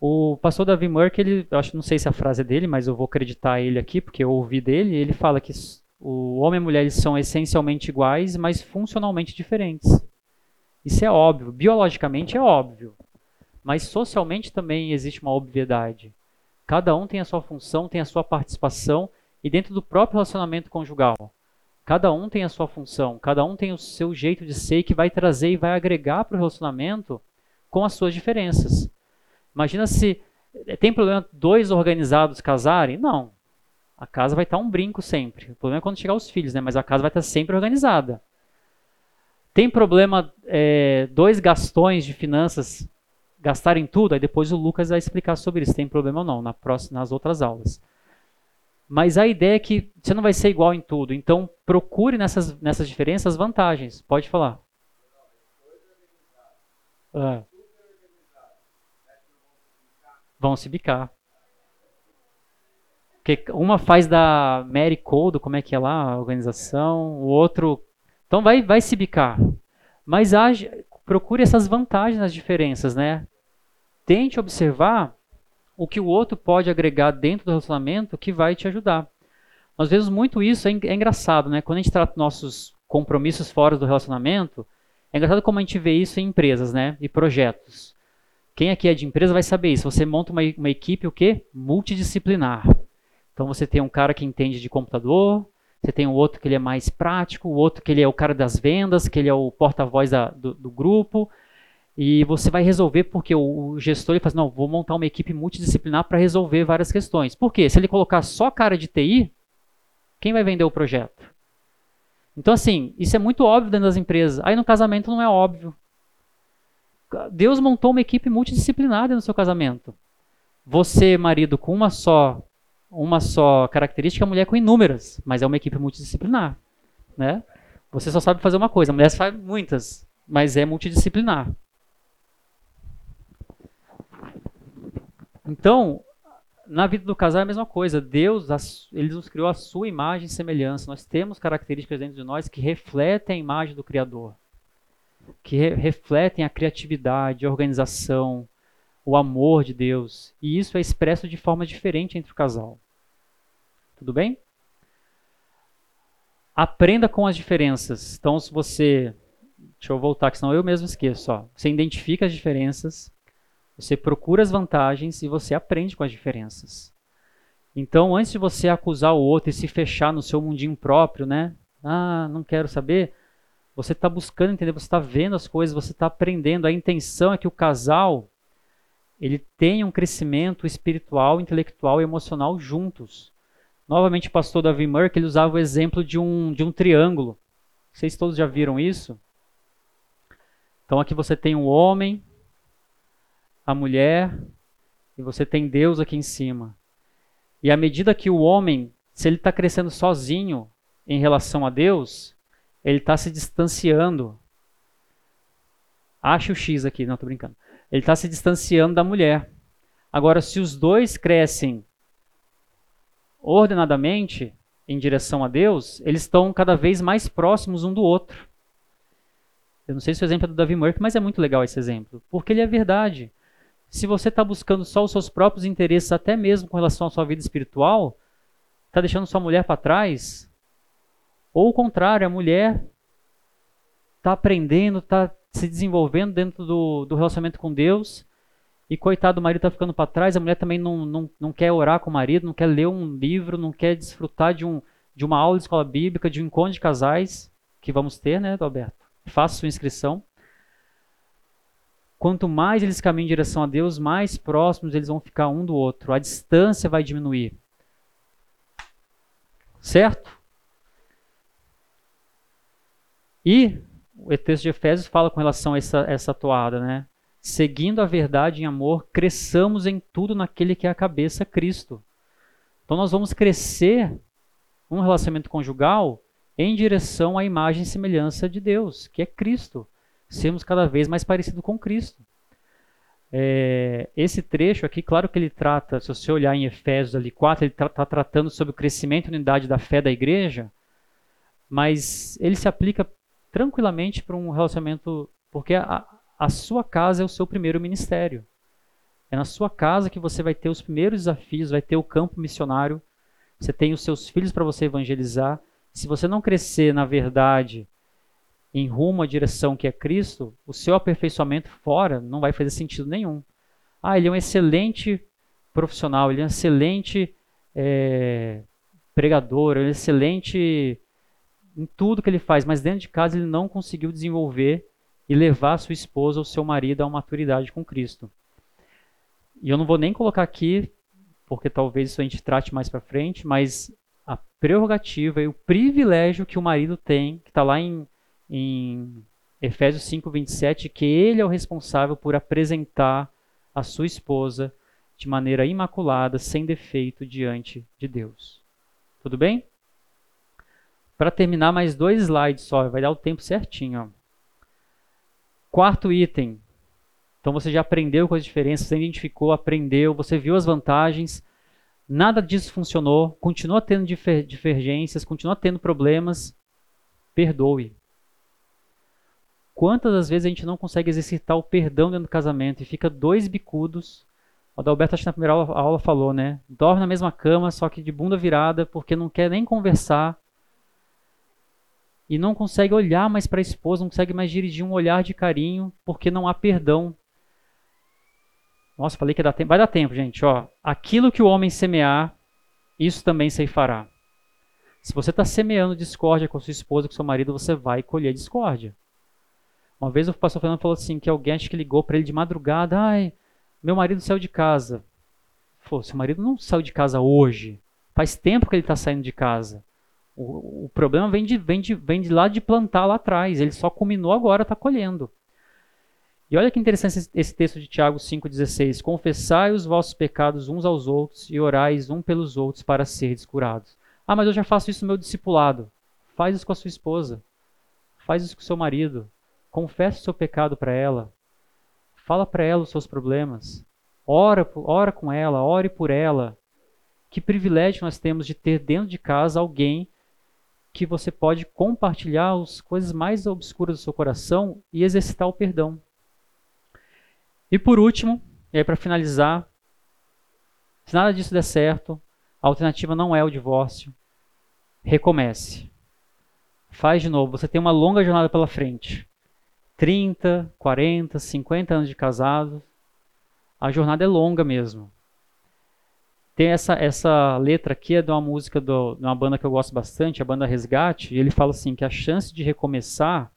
O pastor Davi Merck, ele, eu acho, não sei se a frase é dele, mas eu vou acreditar ele aqui, porque eu ouvi dele, ele fala que o homem e a mulher são essencialmente iguais, mas funcionalmente diferentes. Isso é óbvio, biologicamente é óbvio. Mas socialmente também existe uma obviedade. Cada um tem a sua função, tem a sua participação, e dentro do próprio relacionamento conjugal. Cada um tem a sua função, cada um tem o seu jeito de ser que vai trazer e vai agregar para o relacionamento com as suas diferenças. Imagina se eh, tem problema dois organizados casarem? Não. A casa vai estar um brinco sempre. O problema é quando chegar os filhos, né? Mas a casa vai estar sempre organizada. Tem problema é, dois gastões de finanças gastarem tudo? Aí depois o Lucas vai explicar sobre isso. Tem problema ou não na próxima, nas outras aulas. Mas a ideia é que você não vai ser igual em tudo. Então procure nessas, nessas diferenças vantagens. Pode falar. Ah. Vão se bicar. Porque uma faz da Mary Code, como é que é lá a organização, o outro. Então vai, vai se bicar. Mas age, procure essas vantagens nas diferenças, né? Tente observar o que o outro pode agregar dentro do relacionamento que vai te ajudar. Nós vemos muito isso, é, é engraçado, né? Quando a gente trata nossos compromissos fora do relacionamento, é engraçado como a gente vê isso em empresas, né? E projetos. Quem aqui é de empresa vai saber isso. Você monta uma, uma equipe o quê? Multidisciplinar. Então você tem um cara que entende de computador, você tem o outro que ele é mais prático, o outro que ele é o cara das vendas, que ele é o porta-voz do, do, grupo. E você vai resolver porque o, gestor ele fala, assim, não, vou montar uma equipe multidisciplinar para resolver várias questões. Por quê? Se ele colocar só cara de TI, quem vai vender o projeto? Então, assim, isso é muito óbvio dentro das empresas. Aí no casamento não é óbvio. Deus montou uma equipe multidisciplinar no seu casamento. Você, marido, com uma só uma só característica, a mulher com inúmeras, mas é uma equipe multidisciplinar, né? Você só sabe fazer uma coisa, a mulher faz muitas, mas é multidisciplinar. Então, na vida do casal é a mesma coisa. Deus, ele nos criou a sua imagem e semelhança. Nós temos características dentro de nós que refletem a imagem do Criador que re refletem a criatividade, a organização, o amor de Deus. E isso é expresso de forma diferente entre o casal. Tudo bem? Aprenda com as diferenças. Então, se você. Deixa eu voltar, que senão eu mesmo esqueço. Ó. Você identifica as diferenças, você procura as vantagens e você aprende com as diferenças. Então, antes de você acusar o outro e se fechar no seu mundinho próprio, né? Ah, não quero saber. Você está buscando entender, você está vendo as coisas, você está aprendendo. A intenção é que o casal ele tenha um crescimento espiritual, intelectual e emocional juntos. Novamente, o pastor Davi Merck ele usava o exemplo de um, de um triângulo. Vocês todos já viram isso? Então aqui você tem o homem, a mulher e você tem Deus aqui em cima. E à medida que o homem, se ele está crescendo sozinho em relação a Deus, ele está se distanciando. Acha o X aqui, não estou brincando. Ele está se distanciando da mulher. Agora, se os dois crescem ordenadamente em direção a Deus, eles estão cada vez mais próximos um do outro. Eu não sei se o exemplo é do Davi Murphy, mas é muito legal esse exemplo, porque ele é verdade. Se você está buscando só os seus próprios interesses, até mesmo com relação à sua vida espiritual, está deixando sua mulher para trás, ou o contrário, a mulher está aprendendo, está se desenvolvendo dentro do, do relacionamento com Deus, e coitado, o marido está ficando para trás, a mulher também não, não, não quer orar com o marido, não quer ler um livro, não quer desfrutar de, um, de uma aula de escola bíblica, de um encontro de casais, que vamos ter, né, Alberto? Faça sua inscrição. Quanto mais eles caminham em direção a Deus, mais próximos eles vão ficar um do outro. A distância vai diminuir. Certo? E o texto de Efésios fala com relação a essa, essa toada, né? Seguindo a verdade em amor, cresçamos em tudo naquele que é a cabeça, Cristo. Então nós vamos crescer um relacionamento conjugal em direção à imagem e semelhança de Deus, que é Cristo. Sermos cada vez mais parecidos com Cristo. É, esse trecho aqui, claro que ele trata, se você olhar em Efésios ali 4, ele está tra tratando sobre o crescimento e unidade da fé da igreja, mas ele se aplica tranquilamente para um relacionamento, porque a, a sua casa é o seu primeiro ministério. É na sua casa que você vai ter os primeiros desafios, vai ter o campo missionário, você tem os seus filhos para você evangelizar. Se você não crescer na verdade, em rumo à direção que é Cristo, o seu aperfeiçoamento fora não vai fazer sentido nenhum. Ah, ele é um excelente profissional, ele é um excelente é, pregador, ele é um excelente em tudo que ele faz, mas dentro de casa ele não conseguiu desenvolver e levar sua esposa ou seu marido a uma maturidade com Cristo. E eu não vou nem colocar aqui, porque talvez isso a gente trate mais para frente, mas a prerrogativa e o privilégio que o marido tem, que está lá em, em Efésios 5, 27, que ele é o responsável por apresentar a sua esposa de maneira imaculada, sem defeito diante de Deus. Tudo bem? Para terminar, mais dois slides só, vai dar o tempo certinho. Ó. Quarto item, então você já aprendeu com as diferenças, você identificou, aprendeu, você viu as vantagens, nada disso funcionou, continua tendo divergências, continua tendo problemas, perdoe. Quantas das vezes a gente não consegue exercitar o perdão dentro do casamento e fica dois bicudos? O Adalberto, acho que na primeira aula, aula falou, né? Dorme na mesma cama, só que de bunda virada, porque não quer nem conversar, e não consegue olhar mais para a esposa, não consegue mais dirigir um olhar de carinho, porque não há perdão nossa, falei que tempo. Vai dar tempo, gente. Ó, aquilo que o homem semear, isso também se fará. Se você está semeando discórdia com sua esposa, com seu marido, você vai colher discórdia. Uma vez o pastor Fernando falou assim, que alguém acho que ligou para ele de madrugada, ai, meu marido saiu de casa. Falou, seu marido não saiu de casa hoje. Faz tempo que ele está saindo de casa. O, o, problema vem de, vem, de, vem de lá de plantar lá atrás. Ele só culminou agora, está colhendo. E olha que interessante esse texto de Tiago 5,16. Confessai os vossos pecados uns aos outros e orais um pelos outros para seres curados. Ah, mas eu já faço isso no meu discipulado. Faz isso com a sua esposa. Faz isso com o seu marido. Confessa o seu pecado para ela. Fala para ela os seus problemas. Ora, ora com ela, ore por ela. Que privilégio nós temos de ter dentro de casa alguém que você pode compartilhar as coisas mais obscuras do seu coração e exercitar o perdão. E por último, e aí para finalizar, se nada disso der certo, a alternativa não é o divórcio. Recomece. Faz de novo. Você tem uma longa jornada pela frente. 30, 40, 50 anos de casado. A jornada é longa mesmo. Tem essa, essa letra aqui é de uma música do, de uma banda que eu gosto bastante, a banda Resgate, e ele fala assim que a chance de recomeçar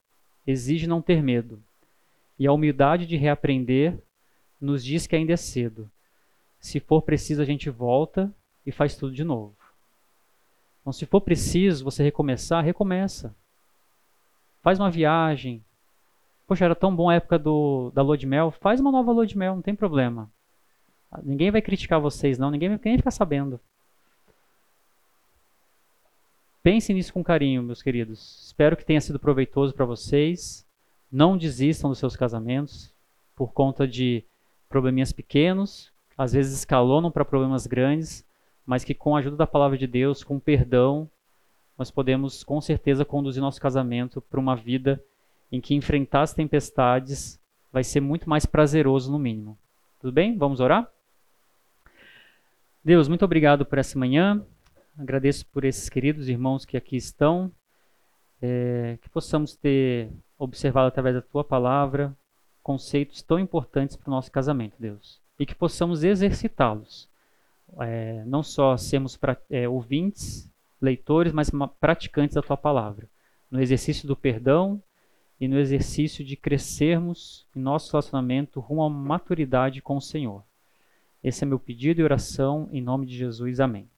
exige não ter medo. E a humildade de reaprender nos diz que ainda é cedo. Se for preciso, a gente volta e faz tudo de novo. Então, se for preciso você recomeçar, recomeça. Faz uma viagem. Poxa, era tão bom a época do, da lua de mel. Faz uma nova lua de mel, não tem problema. Ninguém vai criticar vocês, não. Ninguém, vai ficar sabendo. Pense nisso com carinho, meus queridos. Espero que tenha sido proveitoso para vocês. Não desistam dos seus casamentos por conta de probleminhas pequenos, às vezes escalonam para problemas grandes, mas que com a ajuda da palavra de Deus, com perdão, nós podemos com certeza conduzir nosso casamento para uma vida em que enfrentar as tempestades vai ser muito mais prazeroso no mínimo. Tudo bem? Vamos orar? Deus, muito obrigado por essa manhã. Agradeço por esses queridos irmãos que aqui estão. É, que possamos ter observado através da tua palavra conceitos tão importantes para o nosso casamento, Deus. E que possamos exercitá-los. É, não só sermos pra, é, ouvintes, leitores, mas praticantes da tua palavra. No exercício do perdão e no exercício de crescermos em nosso relacionamento rumo à maturidade com o Senhor. Esse é meu pedido e oração em nome de Jesus. Amém.